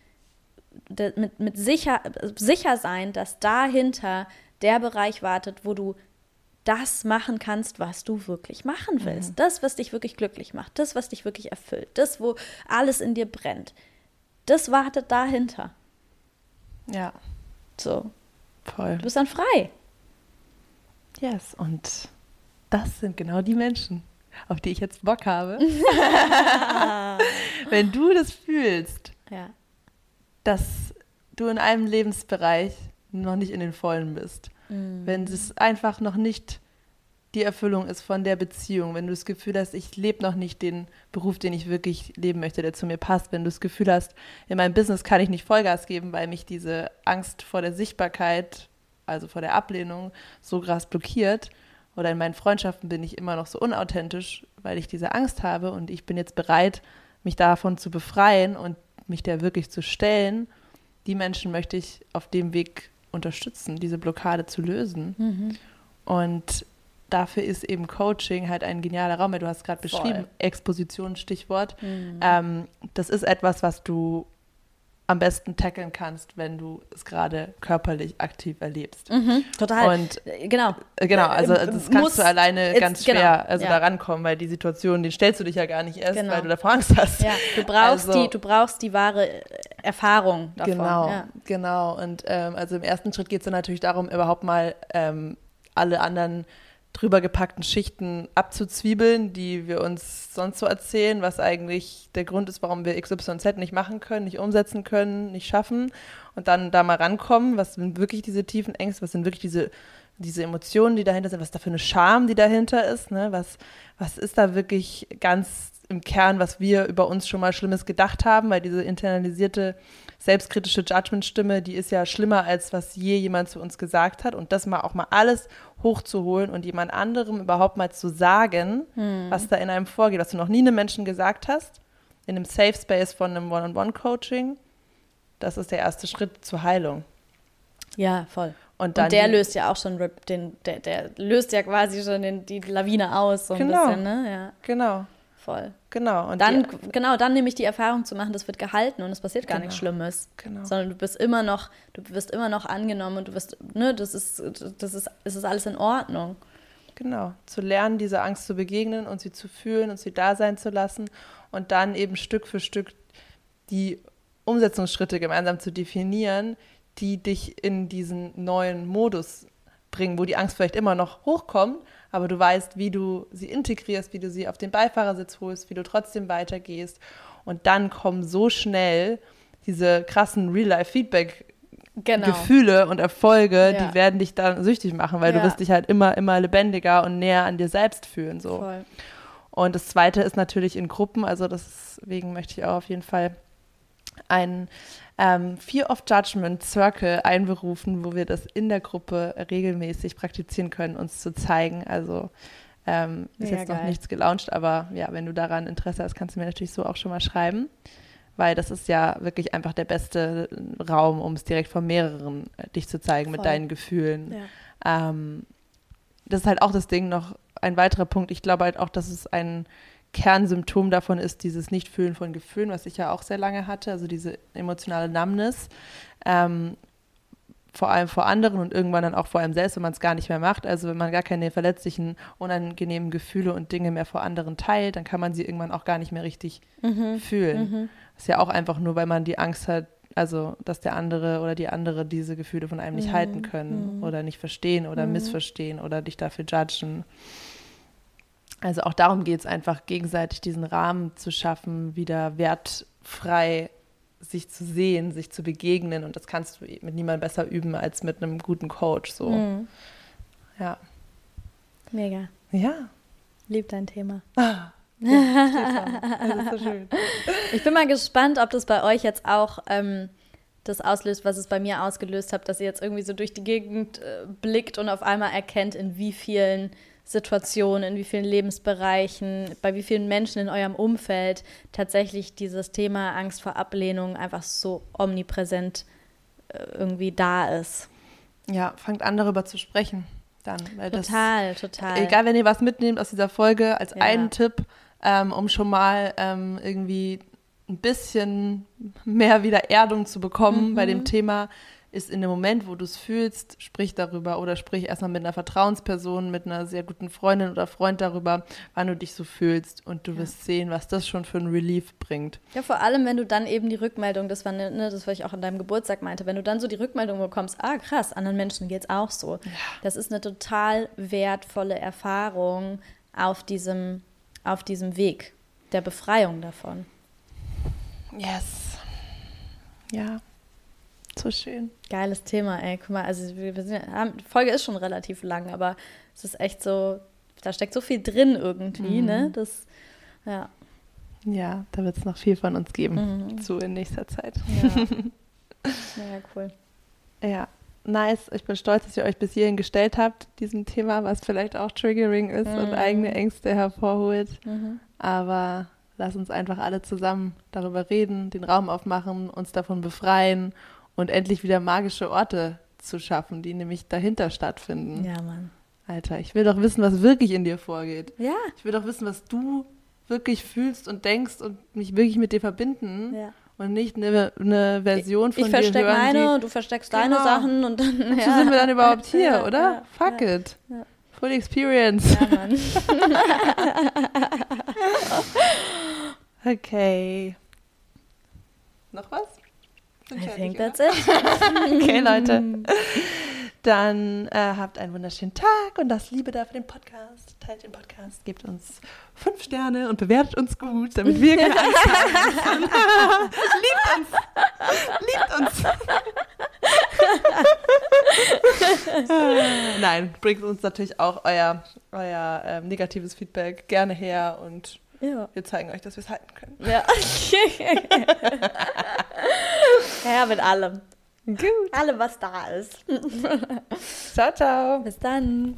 mit, mit sicher, sicher sein, dass dahinter der Bereich wartet, wo du das machen kannst, was du wirklich machen willst. Mhm. Das, was dich wirklich glücklich macht, das, was dich wirklich erfüllt, das, wo alles in dir brennt. Das wartet dahinter. Ja. So. Voll. Du bist dann frei. Yes, und das sind genau die Menschen, auf die ich jetzt Bock habe. *laughs* Wenn du das fühlst, ja dass du in einem Lebensbereich noch nicht in den Vollen bist. Mhm. Wenn es einfach noch nicht die Erfüllung ist von der Beziehung, wenn du das Gefühl hast, ich lebe noch nicht den Beruf, den ich wirklich leben möchte, der zu mir passt, wenn du das Gefühl hast, in meinem Business kann ich nicht Vollgas geben, weil mich diese Angst vor der Sichtbarkeit, also vor der Ablehnung, so krass blockiert, oder in meinen Freundschaften bin ich immer noch so unauthentisch, weil ich diese Angst habe und ich bin jetzt bereit, mich davon zu befreien und mich der wirklich zu stellen, die Menschen möchte ich auf dem Weg unterstützen, diese Blockade zu lösen. Mhm. Und dafür ist eben Coaching halt ein genialer Raum. Du hast gerade beschrieben, Exposition, Stichwort. Mhm. Ähm, das ist etwas, was du am besten tackeln kannst, wenn du es gerade körperlich aktiv erlebst. Mhm, total. Und äh, genau. Äh, genau, also äh, das kannst Muss, du alleine ganz schwer genau, also ja. da rankommen, weil die Situation, den stellst du dich ja gar nicht erst, genau. weil du davor Angst hast. Ja, du brauchst also, die, du brauchst die wahre Erfahrung davon. Genau, ja. genau. Und ähm, also im ersten Schritt geht es dann natürlich darum, überhaupt mal ähm, alle anderen drüber gepackten Schichten abzuzwiebeln, die wir uns sonst so erzählen, was eigentlich der Grund ist, warum wir XYZ nicht machen können, nicht umsetzen können, nicht schaffen und dann da mal rankommen, was sind wirklich diese tiefen Ängste, was sind wirklich diese, diese Emotionen, die dahinter sind, was ist da für eine Scham, die dahinter ist, ne? was, was ist da wirklich ganz im Kern, was wir über uns schon mal Schlimmes gedacht haben, weil diese internalisierte selbstkritische Judgment-Stimme, die ist ja schlimmer, als was je jemand zu uns gesagt hat. Und das mal auch mal alles hochzuholen und jemand anderem überhaupt mal zu sagen, hm. was da in einem vorgeht, was du noch nie einem Menschen gesagt hast, in einem Safe Space von einem One-on-One-Coaching, das ist der erste Schritt zur Heilung. Ja, voll. Und, und der löst ja auch schon den, der, der löst ja quasi schon den, die Lawine aus, so genau, ein bisschen, ne? Ja. Genau voll. Genau. Und dann, die, genau, dann nämlich die Erfahrung zu machen, das wird gehalten und es passiert gar genau. nichts Schlimmes. Genau. Sondern du bist immer noch, du wirst immer noch angenommen und du wirst, ne, das ist, das ist, es ist alles in Ordnung. Genau. Zu lernen, dieser Angst zu begegnen und sie zu fühlen und sie da sein zu lassen und dann eben Stück für Stück die Umsetzungsschritte gemeinsam zu definieren, die dich in diesen neuen Modus bringen, wo die Angst vielleicht immer noch hochkommt, aber du weißt, wie du sie integrierst, wie du sie auf den Beifahrersitz holst, wie du trotzdem weitergehst Und dann kommen so schnell diese krassen Real-Life-Feedback Genau. Gefühle und Erfolge, Ja. die werden dich dann süchtig machen, weil Ja. du wirst dich halt immer, immer lebendiger und näher an dir selbst fühlen. So. Voll. Und das zweite ist natürlich in Gruppen, also deswegen möchte ich auch auf jeden Fall einen ähm, Fear of Judgment Circle einberufen, wo wir das in der Gruppe regelmäßig praktizieren können, uns zu zeigen. Also ähm, ist Mega jetzt noch geil. nichts gelauncht, aber ja, wenn du daran Interesse hast, kannst du mir natürlich so auch schon mal schreiben. Weil das ist ja wirklich einfach der beste Raum, um es direkt von mehreren äh, dich zu zeigen mit Voll. deinen Gefühlen. Ja. Ähm, das ist halt auch das Ding noch ein weiterer Punkt. Ich glaube halt auch, dass es ein Kernsymptom davon ist, dieses Nichtfühlen von Gefühlen, was ich ja auch sehr lange hatte, also diese emotionale Numbness. Ähm, vor allem vor anderen und irgendwann dann auch vor einem selbst, wenn man es gar nicht mehr macht. Also wenn man gar keine verletzlichen, unangenehmen Gefühle und Dinge mehr vor anderen teilt, dann kann man sie irgendwann auch gar nicht mehr richtig fühlen. Das ist ja auch einfach nur, weil man die Angst hat, also dass der andere oder die andere diese Gefühle von einem nicht halten können oder nicht verstehen oder missverstehen oder dich dafür judgen. Also auch darum geht es einfach, gegenseitig diesen Rahmen zu schaffen, wieder wertfrei sich zu sehen, sich zu begegnen. Und das kannst du mit niemandem besser üben als mit einem guten Coach. So. Mhm. Ja. Mega. Ja. Lieb dein Thema. *laughs* Das ist so schön. Ich bin mal gespannt, ob das bei euch jetzt auch ähm, das auslöst, was es bei mir ausgelöst hat, dass ihr jetzt irgendwie so durch die Gegend äh, blickt und auf einmal erkennt, in wie vielen Situationen, in wie vielen Lebensbereichen, bei wie vielen Menschen in eurem Umfeld tatsächlich dieses Thema Angst vor Ablehnung einfach so omnipräsent äh, irgendwie da ist. Ja, fangt an darüber zu sprechen. Dann, weil das Total, total. Egal, wenn ihr was mitnehmt aus dieser Folge, als Ja. einen Tipp, ähm, um schon mal ähm, irgendwie ein bisschen mehr wieder Erdung zu bekommen bei Mhm. dem Thema, ist in dem Moment, wo du es fühlst, sprich darüber oder sprich erstmal mit einer Vertrauensperson, mit einer sehr guten Freundin oder Freund darüber, wann du dich so fühlst und du wirst sehen, was das schon für ein Relief bringt. Ja, vor allem, wenn du dann eben die Rückmeldung, das war ne, ne, das, was ich auch an deinem Geburtstag meinte, wenn du dann so die Rückmeldung bekommst, ah krass, anderen Menschen geht's auch so. Das ist eine total wertvolle Erfahrung auf diesem, auf diesem Weg der Befreiung davon. Yes. Ja. So schön. Geiles Thema, ey. Guck mal, also wir, sind, die Folge ist schon relativ lang, aber es ist echt so, da steckt so viel drin irgendwie, ne? Das, ja. Ja, da wird es noch viel von uns geben Mhm. zu in nächster Zeit. Ja. *laughs* ja, cool. Ja, nice. Ich bin stolz, dass ihr euch bis hierhin gestellt habt, diesem Thema, was vielleicht auch triggering ist und Mhm. eigene Ängste hervorholt. Mhm. Aber lass uns einfach alle zusammen darüber reden, den Raum aufmachen, uns davon befreien und endlich wieder magische Orte zu schaffen, die nämlich dahinter stattfinden. Ja, Mann. Alter, ich will doch wissen, was wirklich in dir vorgeht. Ja. Ich will doch wissen, was du wirklich fühlst und denkst und mich wirklich mit dir verbinden ja. und nicht eine, eine Version von Ich dir verstecke hören, die meine und du versteckst deine Genau. Sachen und dann. Ja. sind wir dann überhaupt hier, Ja, oder? Fuck it. Full experience. Ja, Mann. *laughs* Okay. Noch was? Sind I think oder? that's it. *laughs* Okay, Leute. *laughs* Dann äh, habt einen wunderschönen Tag und das Liebe da für den Podcast. Teilt den Podcast, gebt uns fünf Sterne und bewertet uns gut, damit wir keine Angst haben. *laughs* Liebt uns. Liebt uns. Nein, bringt uns natürlich auch euer, euer ähm, negatives Feedback gerne her und Ja. wir zeigen euch, dass wir es halten können. *laughs* *laughs* Ja. ja, mit allem. Gut. Allem, was da ist. Ciao, ciao. Bis dann.